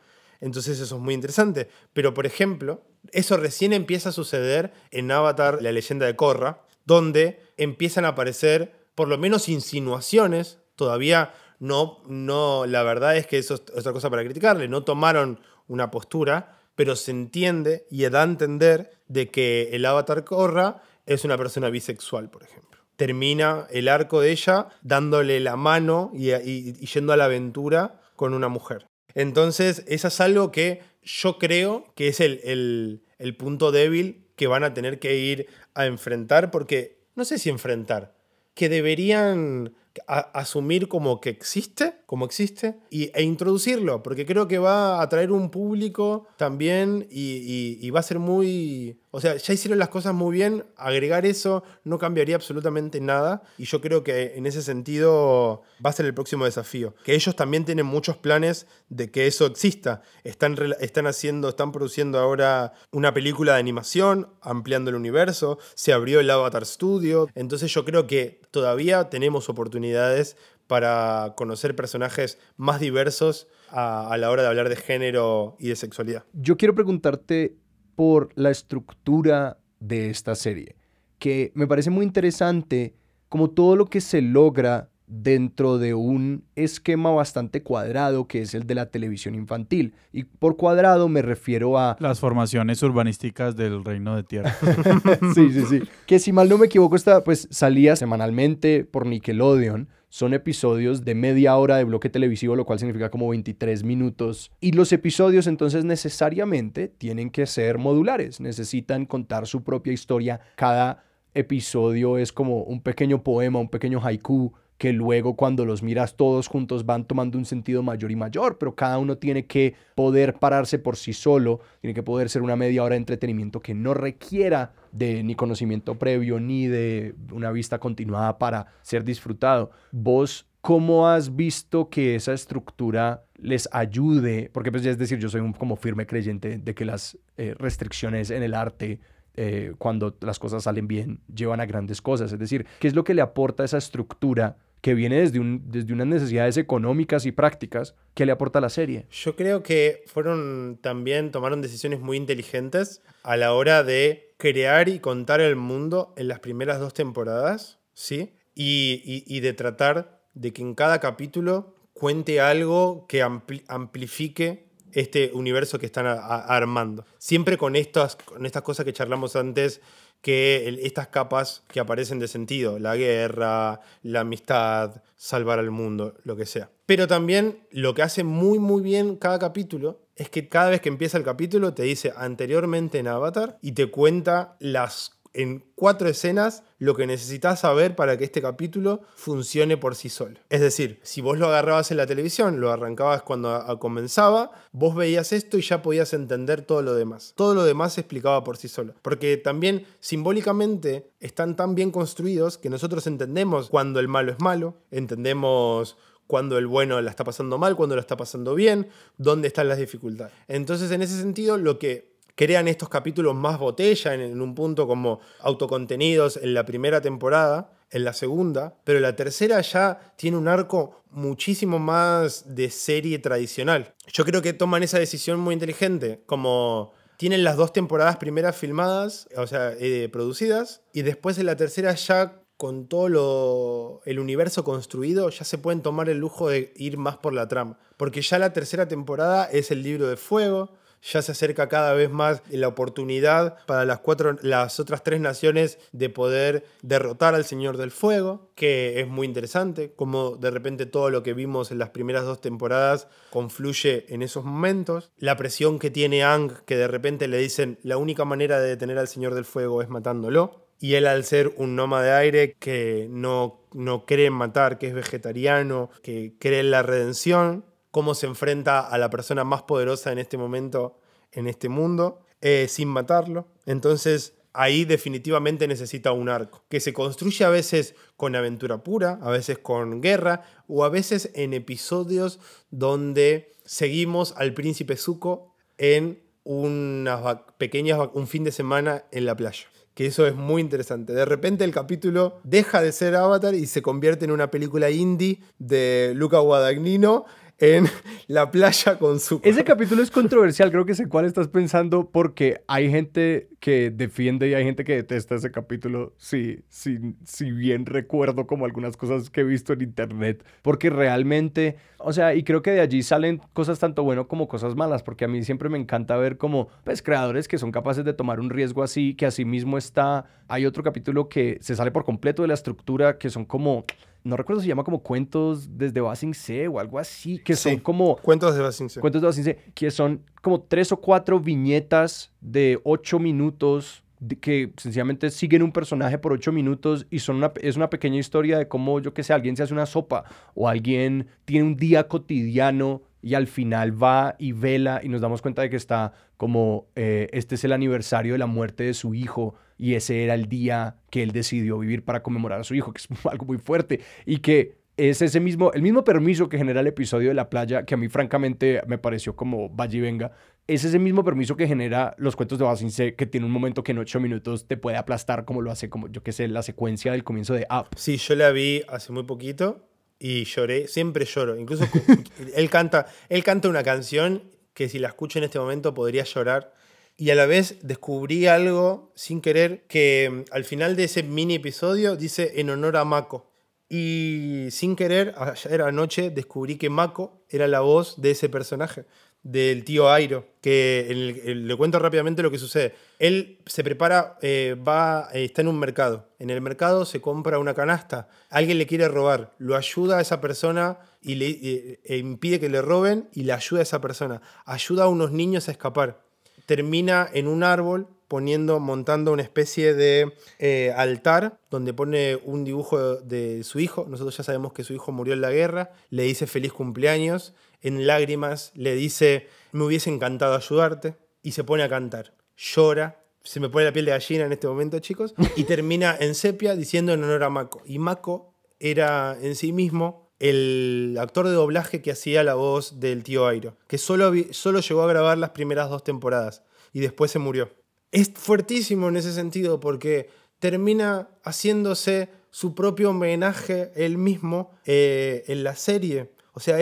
Entonces eso es muy interesante. Pero, por ejemplo, eso recién empieza a suceder en Avatar, la leyenda de Korra, donde empiezan a aparecer por lo menos insinuaciones, todavía no, no, la verdad es que eso es otra cosa para criticarle, no tomaron una postura, pero se entiende y da a entender de que el avatar Korra es una persona bisexual, por ejemplo. Termina el arco de ella dándole la mano y yendo a la aventura con una mujer. Entonces, eso es algo que yo creo que es el, el, punto débil que van a tener que ir a enfrentar, porque no sé si enfrentar, que deberían asumir como que existe, como existe, y, e introducirlo, porque creo que va a atraer un público también y, va a ser muy... O sea, ya hicieron las cosas muy bien, agregar eso no cambiaría absolutamente nada, y yo creo que en ese sentido va a ser el próximo desafío, que ellos también tienen muchos planes de que eso exista. Están, están haciendo, están produciendo ahora una película de animación, ampliando el universo, se abrió el Avatar Studio, entonces yo creo que todavía tenemos oportunidades para conocer personajes más diversos a, la hora de hablar de género y de sexualidad. Yo quiero preguntarte por la estructura de esta serie, que me parece muy interesante como todo lo que se logra dentro de un esquema bastante cuadrado que es el de la televisión infantil. Y por cuadrado me refiero a... Las formaciones urbanísticas del Reino de Tierra. sí, sí, sí. Que si mal no me equivoco, esta pues salía semanalmente por Nickelodeon. Son episodios de media hora de bloque televisivo, lo cual significa como 23 minutos. Y los episodios entonces necesariamente tienen que ser modulares, necesitan contar su propia historia. Cada episodio es como un pequeño poema, un pequeño haiku que luego cuando los miras todos juntos van tomando un sentido mayor y mayor, pero cada uno tiene que poder pararse por sí solo, tiene que poder ser una media hora de entretenimiento que no requiera de ni conocimiento previo ni de una vista continuada para ser disfrutado. Vos ¿Cómo has visto que esa estructura les ayude? Porque pues es decir, yo soy un como firme creyente de que las eh, restricciones en el arte eh, cuando las cosas salen bien, llevan a grandes cosas. Es decir, ¿qué es lo que le aporta esa estructura que viene desde, un, desde unas necesidades económicas y prácticas que le aporta la serie? Yo creo que fueron también, tomaron decisiones muy inteligentes a la hora de crear y contar el mundo en las primeras dos temporadas, ¿sí? Y, y- de tratar de que en cada capítulo cuente algo que ampli- amplifique este universo que están armando. Siempre con estas, con estas cosas que charlamos antes, que estas capas que aparecen de sentido, la guerra, la amistad, salvar al mundo, lo que sea. Pero también lo que hace muy muy bien cada capítulo es que cada vez que empieza el capítulo te dice anteriormente en Avatar y te cuenta las en cuatro escenas lo que necesitas saber para que este capítulo funcione por sí solo. Es decir, si vos lo agarrabas en la televisión, lo arrancabas cuando comenzaba, vos veías esto y ya podías entender todo lo demás. Todo lo demás se explicaba por sí solo. Porque también simbólicamente están tan bien construidos que nosotros entendemos cuando el malo es malo, entendemos cuando el bueno la está pasando mal, cuando lo está pasando bien, dónde están las dificultades. Entonces, en ese sentido, lo que crean estos capítulos más botella en, un punto como autocontenidos en la primera temporada, en la segunda, pero la tercera ya tiene un arco muchísimo más de serie tradicional. Yo creo que toman esa decisión muy inteligente, como tienen las dos temporadas primeras filmadas, o sea, eh, producidas, y después en la tercera ya con todo el universo construido, ya se pueden tomar el lujo de ir más por la trama. Porque ya la tercera temporada es el libro de fuego, ya se acerca cada vez más la oportunidad para las, cuatro, las otras tres naciones de poder derrotar al Señor del Fuego, que es muy interesante, como de repente todo lo que vimos en las primeras dos temporadas confluye en esos momentos. La presión que tiene Ang, que de repente le dicen la única manera de detener al Señor del Fuego es matándolo. Y él al ser un nómada de aire que no, no cree matar, que es vegetariano, que cree en la redención, cómo se enfrenta a la persona más poderosa en este momento, en este mundo, eh, sin matarlo. Entonces ahí definitivamente necesita un arco, que se construye a veces con aventura pura, a veces con guerra, o a veces en episodios donde seguimos al príncipe Zuko en unas pequeñas un fin de semana en la playa. Que eso es muy interesante. De repente el capítulo deja de ser Avatar y se convierte en una película indie de Luca Guadagnino en la playa con Zuko. Ese capítulo es controversial, creo que sé cuál estás pensando, porque hay gente que defiende y hay gente que detesta ese capítulo, si, si bien recuerdo como algunas cosas que he visto en internet, porque realmente, o sea, y creo que de allí salen cosas tanto bueno como cosas malas, porque a mí siempre me encanta ver como, pues, creadores que son capaces de tomar un riesgo así, que así mismo está, hay otro capítulo que se sale por completo de la estructura, que son como... No recuerdo si se llama como cuentos desde Basing C o algo así, que son Sí. como Cuentos de Basingse. Cuentos de Basingse, que son como tres o cuatro viñetas de ocho minutos de- que sencillamente siguen un personaje por ocho minutos y son una, es una pequeña historia de cómo, yo qué sé, alguien se hace una sopa o alguien tiene un día cotidiano y al final va y vela y nos damos cuenta de que está como, eh, este es el aniversario de la muerte de su hijo y ese era el día que él decidió vivir para conmemorar a su hijo, que es algo muy fuerte y que es ese mismo, el mismo permiso que genera el episodio de la playa, que a mí francamente me pareció como vaya es ese mismo permiso que genera los cuentos de Basinse, que tiene un momento que en ocho minutos te puede aplastar como lo hace, como yo que sé, la secuencia del comienzo de Up. Sí, yo la vi hace muy poquito y lloré, siempre lloro. Incluso él, canta, él canta una canción que si la escucho en este momento podría llorar. Y a la vez descubrí algo sin querer que mm, al final de ese mini episodio dice en honor a Mako. Y sin querer, ayer anoche descubrí que Mako era la voz de ese personaje, del tío Airo. Que el- le cuento rápidamente lo que sucede. Él se prepara, eh, va, eh, está en un mercado. En el mercado se compra una canasta. Alguien le quiere robar. Lo ayuda a esa persona y le eh, impide que le roben y le ayuda a esa persona. Ayuda a unos niños a escapar. Termina en un árbol poniendo, montando una especie de eh, altar donde pone un dibujo de su hijo. Nosotros ya sabemos que su hijo murió en la guerra. Le dice feliz cumpleaños. En lágrimas le dice me hubiese encantado ayudarte. Y se pone a cantar. Llora. Se me pone la piel de gallina en este momento, chicos. Y termina en sepia diciendo en honor a Mako. Y Mako era en sí mismo el actor de doblaje que hacía la voz del tío Airo, que solo, solo llegó a grabar las primeras dos temporadas y después se murió. es fuertísimo en ese sentido porque termina haciéndose su propio homenaje él mismo eh, en la serie. O sea,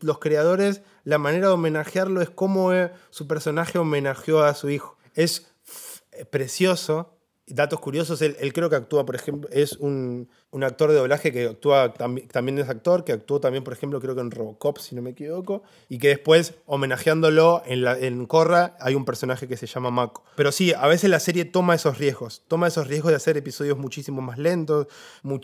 los creadores, la manera de homenajearlo es como eh, su personaje homenajeó a su hijo. Es precioso Datos curiosos, él, creo que actúa, por ejemplo, es un, actor de doblaje que actúa, también es actor, que actuó también, por ejemplo, creo que en Robocop, si no me equivoco, y que después, homenajeándolo en Corra, hay un personaje que se llama Mako. Pero sí, a veces la serie toma esos riesgos, toma esos riesgos de hacer episodios muchísimo más lentos,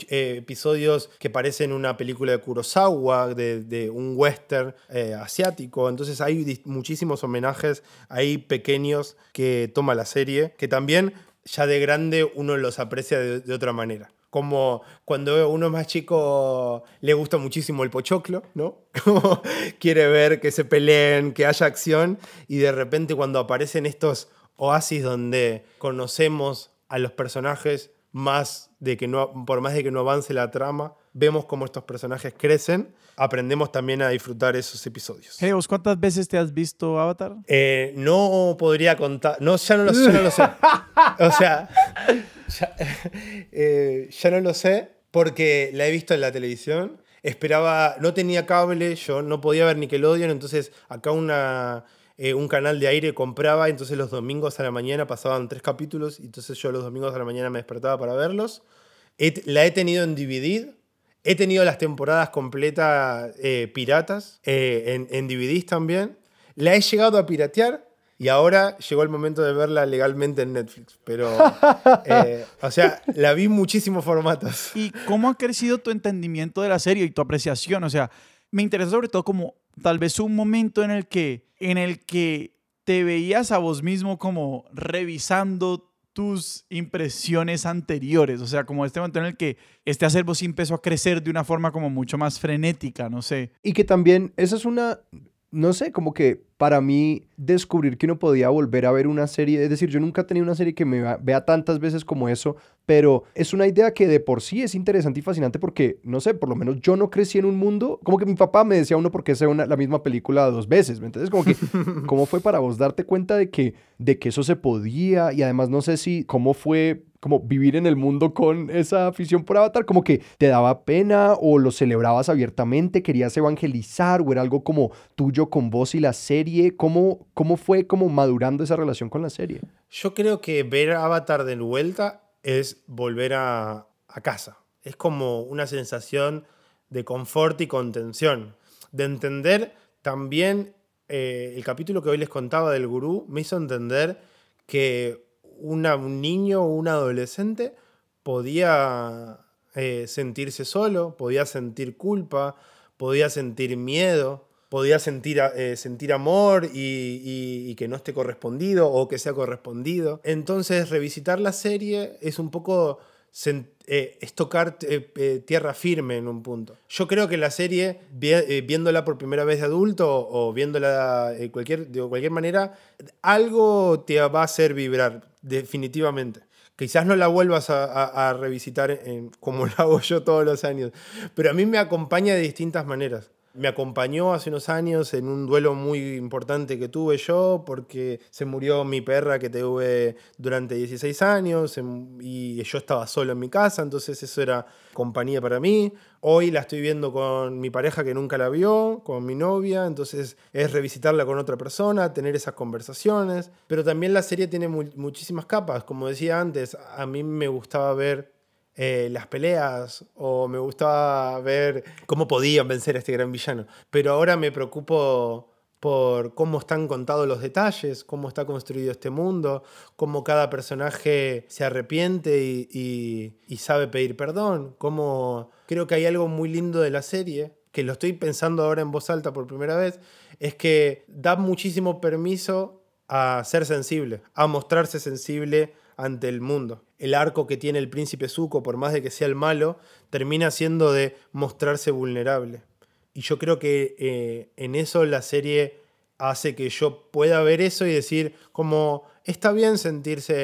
eh, episodios que parecen una película de Kurosawa, de, un western eh, asiático, entonces hay muchísimos homenajes ahí pequeños que toma la serie, que también ya de grande uno los aprecia de, otra manera. Como cuando uno es más chico le gusta muchísimo el pochoclo, ¿no? Como quiere ver que se peleen, que haya acción, y de repente cuando aparecen estos oasis donde conocemos a los personajes más de que no, por más de que no avance la trama, vemos cómo estos personajes crecen, aprendemos también a disfrutar esos episodios. Hey, ¿cuántas veces te has visto Avatar? Eh, no podría contar, no, ya no lo, sé. O sea, eh, ya, no lo sé porque la he visto en la televisión. Esperaba, no tenía cable, yo no podía ver Nickelodeon, entonces acá una, eh, un canal de aire compraba, entonces los domingos a la mañana pasaban tres capítulos, y entonces yo los domingos a la mañana me despertaba para verlos. la he tenido en DVD, He tenido las temporadas completas eh, piratas, eh, en, en DVDs también. La he llegado a piratear y ahora llegó el momento de verla legalmente en Netflix. Pero, eh, o sea, la vi en muchísimos formatos. ¿Y cómo ha crecido tu entendimiento de la serie y tu apreciación? O sea, me interesa sobre todo como tal vez un momento en el que, en el que te veías a vos mismo como revisando tus impresiones anteriores? O sea, como este momento en el que este acervo sí empezó a crecer de una forma como mucho más frenética, no sé. Y que también, esa es una, no sé, como que para mí descubrir que uno podía volver a ver una serie, es decir, yo nunca he tenido una serie que me vea tantas veces como eso, pero es una idea que de por sí es interesante y fascinante porque, no sé, por lo menos yo no crecí en un mundo, como que mi papá me decía uno porque sea la misma película dos veces, Entonces, como que, ¿cómo fue para vos darte cuenta de que, de que eso se podía? Y además no sé si, ¿cómo fue como vivir en el mundo con esa afición por Avatar, como que te daba pena o lo celebrabas abiertamente, querías evangelizar o era algo como tuyo con vos y la serie ¿Cómo, cómo fue como madurando esa relación con la serie? Yo creo que ver Avatar de vuelta es volver a, casa. Es como una sensación de confort y contención. De entender también eh, el capítulo que hoy les contaba del gurú me hizo entender que un niño o un adolescente podía eh, sentirse solo, podía sentir culpa, podía sentir miedo, podía sentir, eh, sentir amor y, que no esté correspondido o que sea correspondido. Entonces, revisitar la serie es un poco eh, es tocar eh, tierra firme en un punto. Yo creo que la serie, viéndola por primera vez de adulto o viéndola cualquier, de cualquier manera, algo te va a hacer vibrar, definitivamente. Quizás no la vuelvas a, revisitar como lo hago yo todos los años, pero a mí me acompaña de distintas maneras. Me acompañó hace unos años en un duelo muy importante que tuve yo porque se murió mi perra que tuve durante 16 años y yo estaba solo en mi casa, entonces eso era compañía para mí. Hoy la estoy viendo con mi pareja que nunca la vio, con mi novia, entonces es revisitarla con otra persona, tener esas conversaciones, pero también la serie tiene muchísimas capas, como decía antes, a mí me gustaba ver eh, las peleas o me gustaba ver cómo podían vencer a este gran villano. Pero ahora me preocupo por cómo están contados los detalles, cómo está construido este mundo, cómo cada personaje se arrepiente y, sabe pedir perdón, cómo creo que hay algo muy lindo de la serie, que lo estoy pensando ahora en voz alta por primera vez, es que da muchísimo permiso a ser sensible, a mostrarse sensible ante el mundo. El arco que tiene el príncipe Zuko, por más de que sea el malo, termina siendo de mostrarse vulnerable. Y yo creo que eh, en eso la serie hace que yo pueda ver eso y decir como está bien sentirse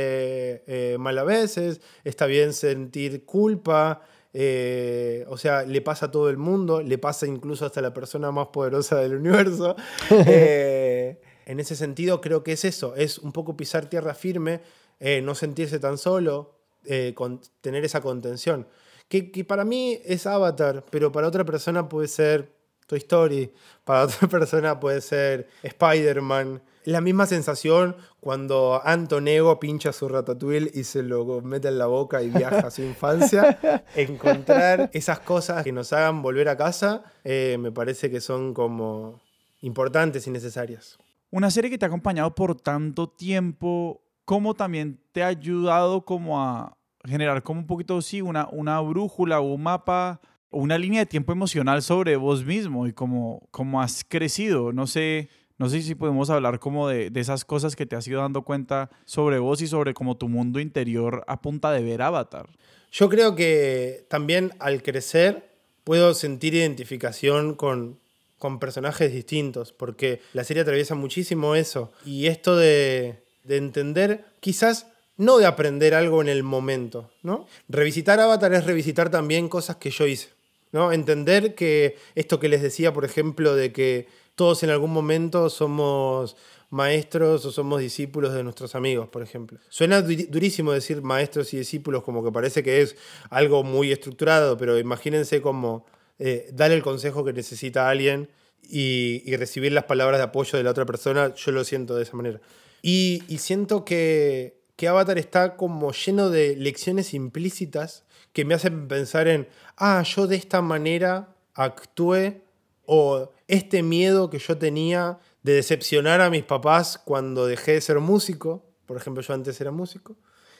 eh, mal a veces, está bien sentir culpa, eh, o sea, le pasa a todo el mundo, le pasa incluso hasta a la persona más poderosa del universo. en ese sentido creo que es eso, es un poco pisar tierra firme eh, no sentirse tan solo, eh, con, tener esa contención. Que, que para mí es Avatar, pero para otra persona puede ser Toy Story, para otra persona puede ser Spider-Man. La misma sensación cuando Antonego pincha su ratatouille y se lo mete en la boca y viaja a su infancia. Encontrar esas cosas que nos hagan volver a casa eh, me parece que son como importantes y necesarias. Una serie que te ha acompañado por tanto tiempo, ¿cómo también te ha ayudado como a generar como un poquito, sí, una, una brújula o un mapa una línea de tiempo emocional sobre vos mismo y cómo, cómo has crecido. No sé, no sé si podemos hablar como de, de, esas cosas que te has ido dando cuenta sobre vos y sobre como tu mundo interior a punta de ver Avatar. Yo creo que también al crecer puedo sentir identificación con, con personajes distintos, porque la serie atraviesa muchísimo eso. Y esto de, de entender, quizás no de aprender algo en el momento, ¿no? Revisitar Avatar es revisitar también cosas que yo hice. ¿no? Entender que esto que les decía, por ejemplo, de que todos en algún momento somos maestros o somos discípulos de nuestros amigos, por ejemplo. Suena durísimo decir maestros y discípulos como que parece que es algo muy estructurado, pero imagínense como eh, dar el consejo que necesita alguien y, recibir las palabras de apoyo de la otra persona, yo lo siento de esa manera. Y, y siento que, que Avatar está como lleno de lecciones implícitas que me hacen pensar en, ah, yo de esta manera actué o este miedo que yo tenía de decepcionar a mis papás cuando dejé de ser músico, por ejemplo, yo antes era músico,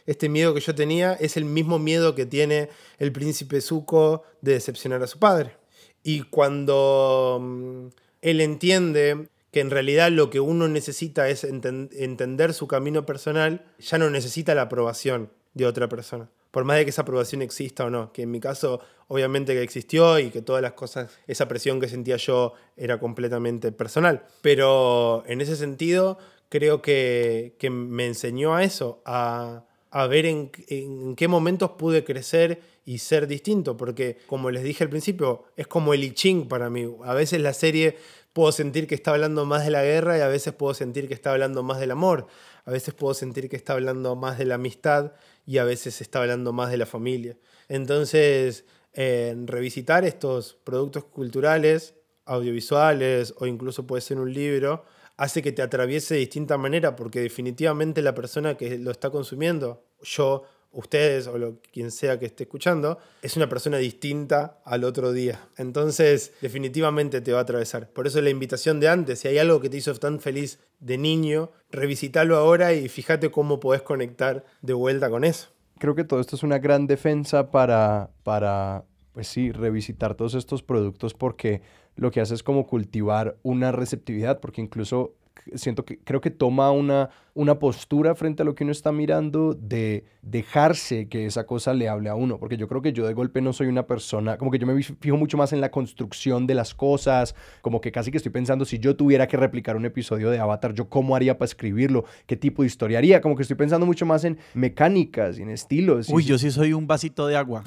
este miedo que yo tenía es el mismo miedo que tiene el príncipe Zuko de decepcionar a su padre. Y cuando mm, él entiende que en realidad lo que uno necesita es entender su camino personal, ya no necesita la aprobación de otra persona por más de que esa aprobación exista o no, que en mi caso obviamente que existió y que todas las cosas, esa presión que sentía yo era completamente personal. Pero en ese sentido creo que, me enseñó a eso, a, ver en, en, qué momentos pude crecer y ser distinto, porque como les dije al principio, es como el I Ching para mí. A veces la serie puedo sentir que está hablando más de la guerra y a veces puedo sentir que está hablando más del amor, a veces puedo sentir que está hablando más de la amistad y a veces está hablando más de la familia. Entonces, revisitar estos productos culturales, audiovisuales o incluso puede ser un libro, hace que te atraviese de distinta manera porque definitivamente la persona que lo está consumiendo, yo ustedes o lo, quien sea que esté escuchando, es una persona distinta al otro día. Entonces, definitivamente te va a atravesar. Por eso la invitación de antes, si hay algo que te hizo tan feliz de niño, revisítalo ahora y fíjate cómo podés conectar de vuelta con eso. Creo que todo esto es una gran defensa para, para pues sí, revisitar todos estos productos porque lo que hace es como cultivar una receptividad, porque incluso siento que creo que toma una, una postura frente a lo que uno está mirando de dejarse que esa cosa le hable a uno, porque yo creo que yo de golpe no soy una persona, como que yo me fijo mucho más en la construcción de las cosas, como que casi que estoy pensando si yo tuviera que replicar un episodio de Avatar, yo cómo haría para escribirlo, qué tipo de historia haría, como que estoy pensando mucho más en mecánicas y en estilos. Uy, yo sí soy un vasito de agua,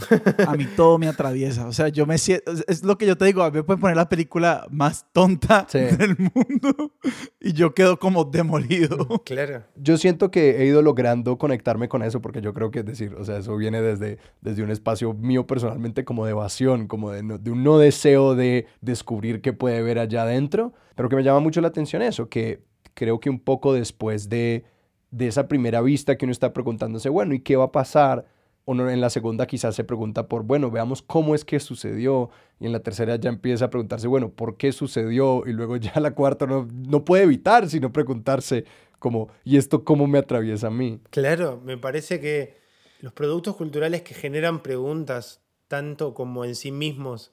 a mí todo me atraviesa, o sea, yo me siento, es lo que yo te digo, a mí me pueden poner la película más tonta del mundo y yo quedo como demolido. Claro. Yo siento que he ido logrando conectarme con eso, porque yo creo que es decir, o sea, eso viene desde, desde un espacio mío personalmente como de evasión, como de, de un no deseo de descubrir qué puede ver allá adentro, pero que me llama mucho la atención eso, que creo que un poco después de, de esa primera vista que uno está preguntándose, bueno, ¿y qué va a pasar? Uno en la segunda quizás se pregunta por, bueno, veamos cómo es que sucedió. Y en la tercera ya empieza a preguntarse, bueno, ¿por qué sucedió? Y luego ya la cuarta no, no puede evitar sino preguntarse, como, ¿y esto cómo me atraviesa a mí? Claro, me parece que los productos culturales que generan preguntas, tanto como en sí mismos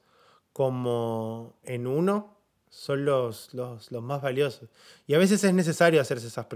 como en uno, son los, los, más valiosos. Y a veces es necesario hacerse, esas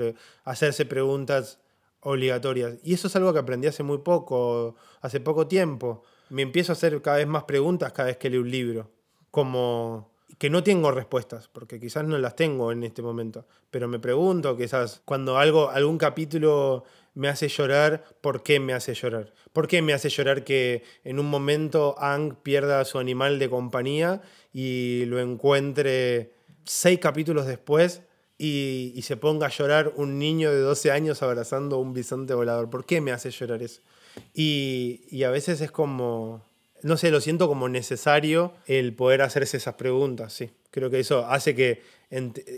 hacerse preguntas obligatorias. Y eso es algo que aprendí hace muy poco, hace poco tiempo. Me empiezo a hacer cada vez más preguntas cada vez que leo un libro. Como que no tengo respuestas, porque quizás no las tengo en este momento, pero me pregunto quizás cuando algo, algún capítulo me hace llorar, ¿por qué me hace llorar? ¿Por qué me hace llorar que en un momento Ang pierda a su animal de compañía y lo encuentre seis capítulos después y, y se ponga a llorar un niño de 12 años abrazando un bisonte volador. ¿Por qué me hace llorar eso? Y, y a veces es como, no sé, lo siento como necesario el poder hacerse esas preguntas, sí. Creo que eso hace que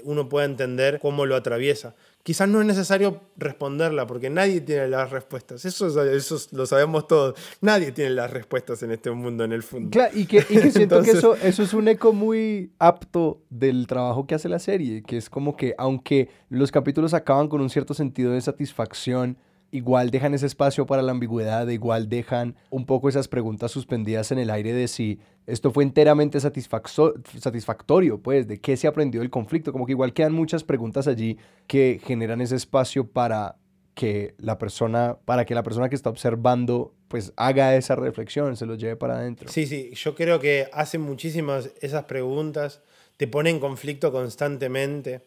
uno pueda entender cómo lo atraviesa. Quizás no es necesario responderla porque nadie tiene las respuestas. Eso, eso lo sabemos todos. Nadie tiene las respuestas en este mundo, en el fondo. Claro, y que, y que siento que eso, eso es un eco muy apto del trabajo que hace la serie, que es como que aunque los capítulos acaban con un cierto sentido de satisfacción, igual dejan ese espacio para la ambigüedad, igual dejan un poco esas preguntas suspendidas en el aire de si esto fue enteramente satisfactorio, pues, de qué se aprendió del conflicto, como que igual quedan muchas preguntas allí que generan ese espacio para que la persona, para que la persona que está observando, pues haga esa reflexión, se lo lleve para adentro. Sí, sí, yo creo que hacen muchísimas esas preguntas, te pone en conflicto constantemente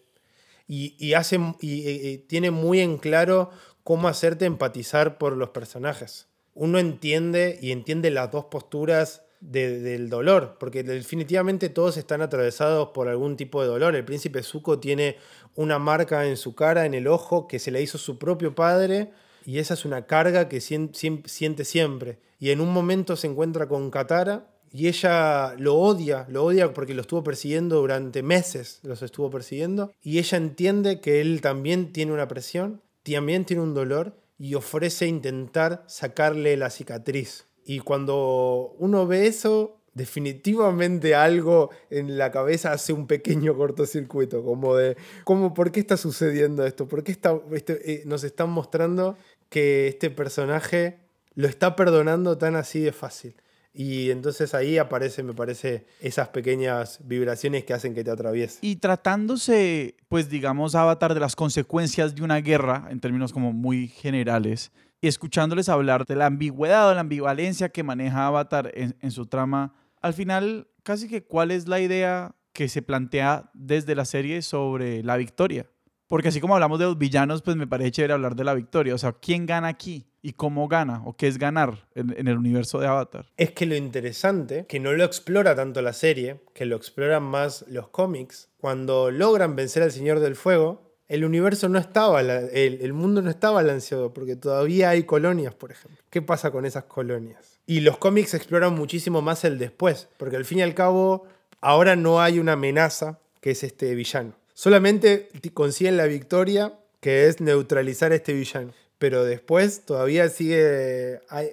y, y, hace, y tiene muy en claro cómo hacerte empatizar por los personajes. Uno entiende y entiende las dos posturas de- del dolor, porque definitivamente todos están atravesados por algún tipo de dolor. El príncipe Zuko tiene una marca en su cara, en el ojo, que se le hizo su propio padre, y esa es una carga que siente siempre. Y en un momento se encuentra con Katara y ella lo odia, lo odia porque lo estuvo persiguiendo durante meses, los estuvo persiguiendo, y ella entiende que él también tiene una presión, también tiene un dolor, y ofrece intentar sacarle la cicatriz. Y cuando uno ve eso, definitivamente algo en la cabeza hace un pequeño cortocircuito, como de, como, ¿por qué está sucediendo esto? ¿Por qué está, este, eh, nos están mostrando que este personaje lo está perdonando tan así de fácil? Y entonces ahí aparece, me parece, esas pequeñas vibraciones que hacen que te atraviese. Y tratándose, pues digamos, Avatar de las consecuencias de una guerra, en términos como muy generales, y escuchándoles hablar de la ambigüedad o la ambivalencia que maneja Avatar en, en su trama, al final, casi que cuál es la idea que se plantea desde la serie sobre la victoria. Porque así como hablamos de los villanos, pues me parece chévere hablar de la victoria. O sea, ¿quién gana aquí? ¿Y cómo gana? ¿O qué es ganar en, el universo de Avatar? Es que lo interesante, que no lo explora tanto la serie, que lo exploran más los cómics, cuando logran vencer al Señor del Fuego, el universo no estaba, el, mundo no está balanceado, porque todavía hay colonias, por ejemplo. ¿Qué pasa con esas colonias? Y los cómics exploran muchísimo más el después, porque al fin y al cabo, ahora no hay una amenaza que es este villano. Solamente consiguen la victoria, que es neutralizar a este villano. Pero después todavía sigue. Hay,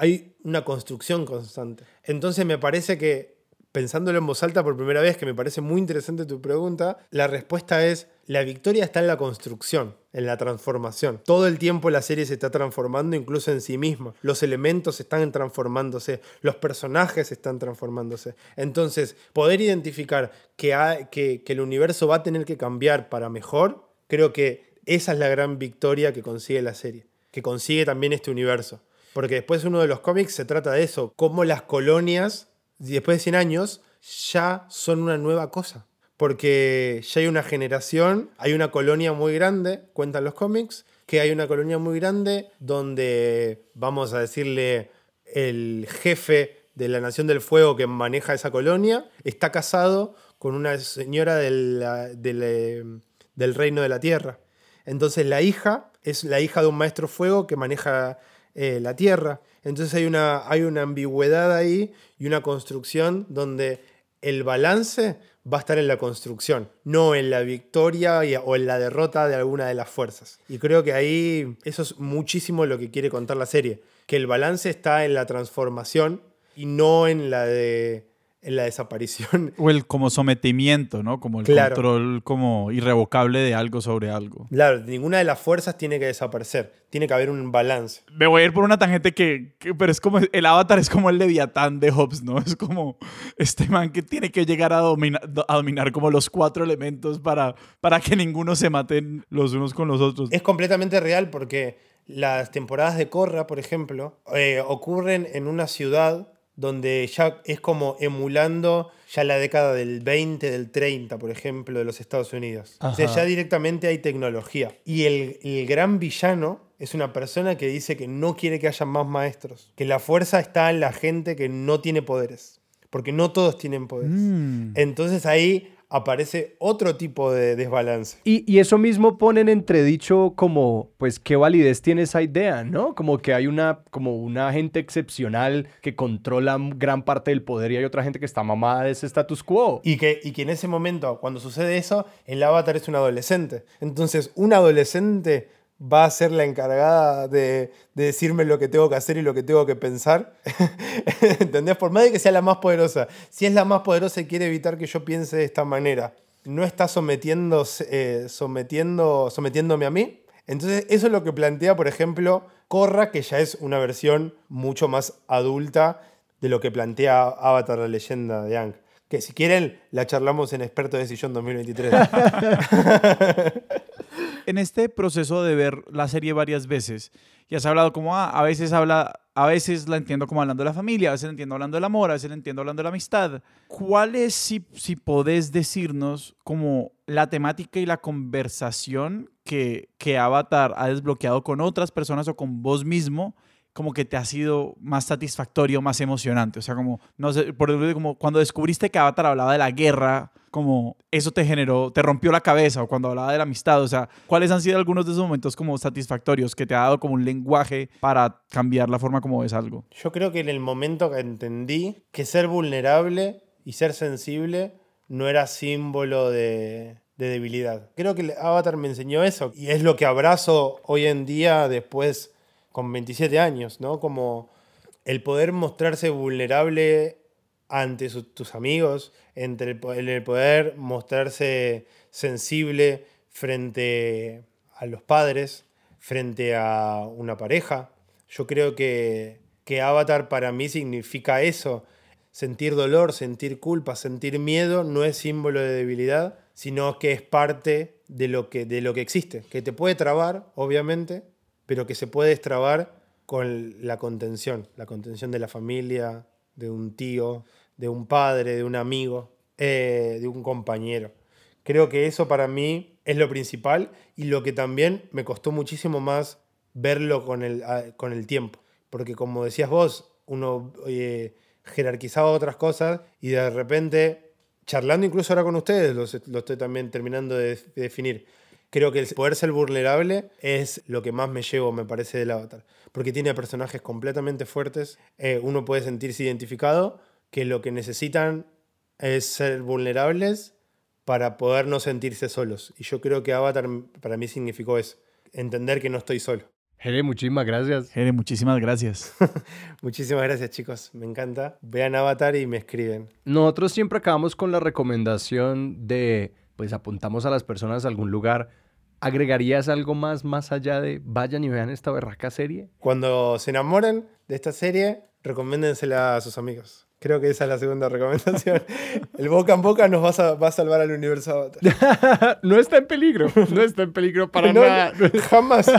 hay una construcción constante. Entonces me parece que, pensándolo en voz alta por primera vez, que me parece muy interesante tu pregunta, la respuesta es, la victoria está en la construcción, en la transformación. Todo el tiempo la serie se está transformando incluso en sí misma. Los elementos están transformándose, los personajes están transformándose. Entonces, poder identificar que, que el universo va a tener que cambiar para mejor, creo que esa es la gran victoria que consigue la serie, que consigue también este universo. Porque después uno de los cómics se trata de eso, cómo las colonias, después de 100 años, ya son una nueva cosa. Porque ya hay una generación, hay una colonia muy grande, cuentan los cómics, que hay una colonia muy grande donde, vamos a decirle, el jefe de la Nación del Fuego que maneja esa colonia está casado con una señora del, del, del reino de la tierra. Entonces la hija es la hija de un maestro fuego que maneja eh, la tierra. Entonces hay una, hay una ambigüedad ahí y una construcción donde el balance va a estar en la construcción, no en la victoria o en la derrota de alguna de las fuerzas. Y creo que ahí eso es muchísimo lo que quiere contar la serie, que el balance está en la transformación y no en la de en la desaparición. O el como sometimiento, ¿no? Como el Claro. control como irrevocable de algo sobre algo. Claro, ninguna de las fuerzas tiene que desaparecer, tiene que haber un balance. Me voy a ir por una tangente que, que- pero es como el avatar es como el leviatán de Hobbes, ¿no? Es como este man que tiene que llegar a, domina- a dominar como los cuatro elementos para, para que ninguno se maten los unos con los otros. Es completamente real porque las temporadas de Korra, por ejemplo, eh, ocurren en una ciudad donde ya es como emulando ya la década del 20, del 30, por ejemplo, de los Estados Unidos. O sea, Ajá. ya directamente hay tecnología. Y el, el gran villano es una persona que dice que no quiere que haya más maestros, que la fuerza está en la gente que no tiene poderes, porque no todos tienen poderes. Mm. Entonces ahí aparece otro tipo de desbalance. Y, y, eso mismo pone en entredicho como, pues, qué validez tiene esa idea, ¿no? Como que hay una, como una gente excepcional que controla gran parte del poder y hay otra gente que está mamada de ese status quo. Y que, y que en ese momento, cuando sucede eso, el avatar es un adolescente. Entonces, un adolescente va a ser la encargada de, de, decirme lo que tengo que hacer y lo que tengo que pensar. ¿Entendés? Por más de que sea la más poderosa. Si es la más poderosa y quiere evitar que yo piense de esta manera, no está sometiendo, eh, sometiendo, sometiéndome a mí. Entonces, eso es lo que plantea, por ejemplo, Corra, que ya es una versión mucho más adulta de lo que plantea Avatar, la leyenda de Ang. Que si quieren, la charlamos en Experto de Sillón 2023. en este proceso de ver la serie varias veces, ya has hablado como, ah, a veces habla, a veces la entiendo como hablando de la familia, a veces la entiendo hablando del amor, a veces la entiendo hablando de la amistad. ¿Cuál es, si, si podés decirnos, como la temática y la conversación que, que Avatar ha desbloqueado con otras personas o con vos mismo? como que te ha sido más satisfactorio, más emocionante. O sea, como, no sé, por ejemplo, como cuando descubriste que Avatar hablaba de la guerra, como eso te generó, te rompió la cabeza, o cuando hablaba de la amistad, o sea, ¿cuáles han sido algunos de esos momentos como satisfactorios que te ha dado como un lenguaje para cambiar la forma como ves algo? Yo creo que en el momento que entendí que ser vulnerable y ser sensible no era símbolo de, de debilidad. Creo que Avatar me enseñó eso y es lo que abrazo hoy en día después con 27 años, ¿no? Como el poder mostrarse vulnerable ante tus amigos, entre el, poder mostrarse sensible frente a los padres, frente a una pareja. Yo creo que, que Avatar para mí significa eso. Sentir dolor, sentir culpa, sentir miedo no es símbolo de debilidad, sino que es parte de lo que, de lo que existe, que te puede trabar, obviamente, pero que se puede extrabar con la contención, la contención de la familia, de un tío, de un padre, de un amigo, eh, de un compañero. Creo que eso para mí es lo principal y lo que también me costó muchísimo más verlo con el, con el tiempo. Porque como decías vos, uno jerarquizaba otras cosas y de repente, charlando incluso ahora con ustedes, lo, estoy también terminando de, de definir, creo que el poder ser vulnerable es lo que más me llevo, me parece, del avatar. Porque tiene personajes completamente fuertes, eh, uno puede sentirse identificado, que lo que necesitan es ser vulnerables para poder no sentirse solos. Y yo creo que Avatar para mí significó eso, entender que no estoy solo. Jere, muchísimas gracias. Jere, muchísimas gracias. muchísimas gracias, chicos. Me encanta. Vean Avatar y me escriben. Nosotros siempre acabamos con la recomendación de pues apuntamos a las personas a algún lugar, ¿agregarías algo más más allá de vayan y vean esta berraca serie? Cuando se enamoren de esta serie, recomiéndensela a sus amigos. Creo que esa es la segunda recomendación. El boca en boca nos va a, va a salvar al universo no está en peligro. No está en peligro para nada. Jamás.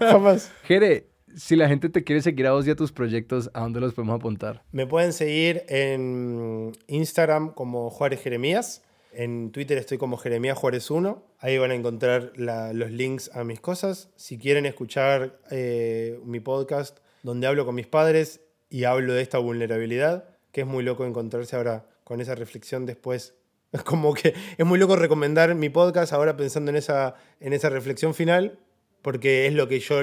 Jamás. Jere, si la gente te quiere seguir a vos y a tus proyectos, ¿a dónde los podemos apuntar? Me pueden seguir en Instagram como Juárez Jeremías. En Twitter estoy como Jeremías Juárez 1. Ahí van a encontrar los links a mis cosas. Si quieren escuchar eh, mi podcast donde hablo con mis padres y hablo de esta vulnerabilidad, que es muy loco encontrarse ahora con esa reflexión después. Como que es muy loco recomendar mi podcast ahora pensando en esa, en esa reflexión final, porque es lo que yo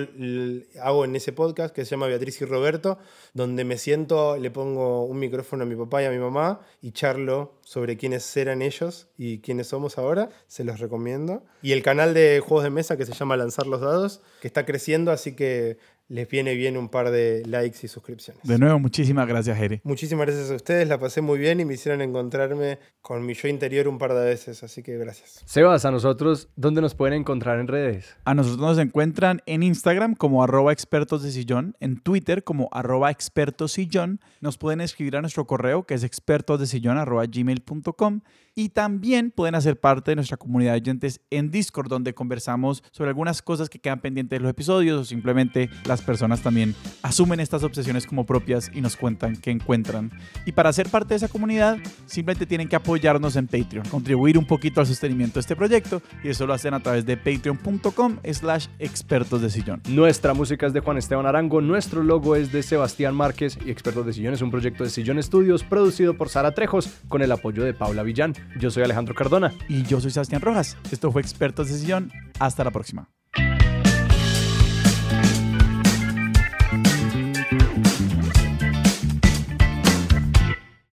hago en ese podcast que se llama Beatriz y Roberto, donde me siento, le pongo un micrófono a mi papá y a mi mamá y charlo sobre quiénes eran ellos y quiénes somos ahora, se los recomiendo. Y el canal de juegos de mesa que se llama Lanzar los Dados, que está creciendo, así que les viene bien un par de likes y suscripciones. De nuevo, muchísimas gracias, Jere. Muchísimas gracias a ustedes, la pasé muy bien y me hicieron encontrarme con mi yo interior un par de veces, así que gracias. Sebas, a nosotros, ¿dónde nos pueden encontrar en redes? A nosotros nos encuentran en Instagram como arroba expertos de sillón, en Twitter como arroba expertos sillón, nos pueden escribir a nuestro correo que es expertosdesillón arroba gmail.com y también pueden hacer parte de nuestra comunidad de oyentes en Discord, donde conversamos sobre algunas cosas que quedan pendientes de los episodios o simplemente las personas también asumen estas obsesiones como propias y nos cuentan qué encuentran. Y para ser parte de esa comunidad, simplemente tienen que apoyarnos en Patreon, contribuir un poquito al sostenimiento de este proyecto y eso lo hacen a través de patreon.com slash expertos de sillón. Nuestra música es de Juan Esteban Arango, nuestro logo es de Sebastián Márquez y Expertos de Sillón es un proyecto de Sillón Estudios producido por Sara Trejos con el apoyo de Paula Villán. Yo soy Alejandro Cardona. Y yo soy Sebastián Rojas. Esto fue Expertos de Sesión. Hasta la próxima.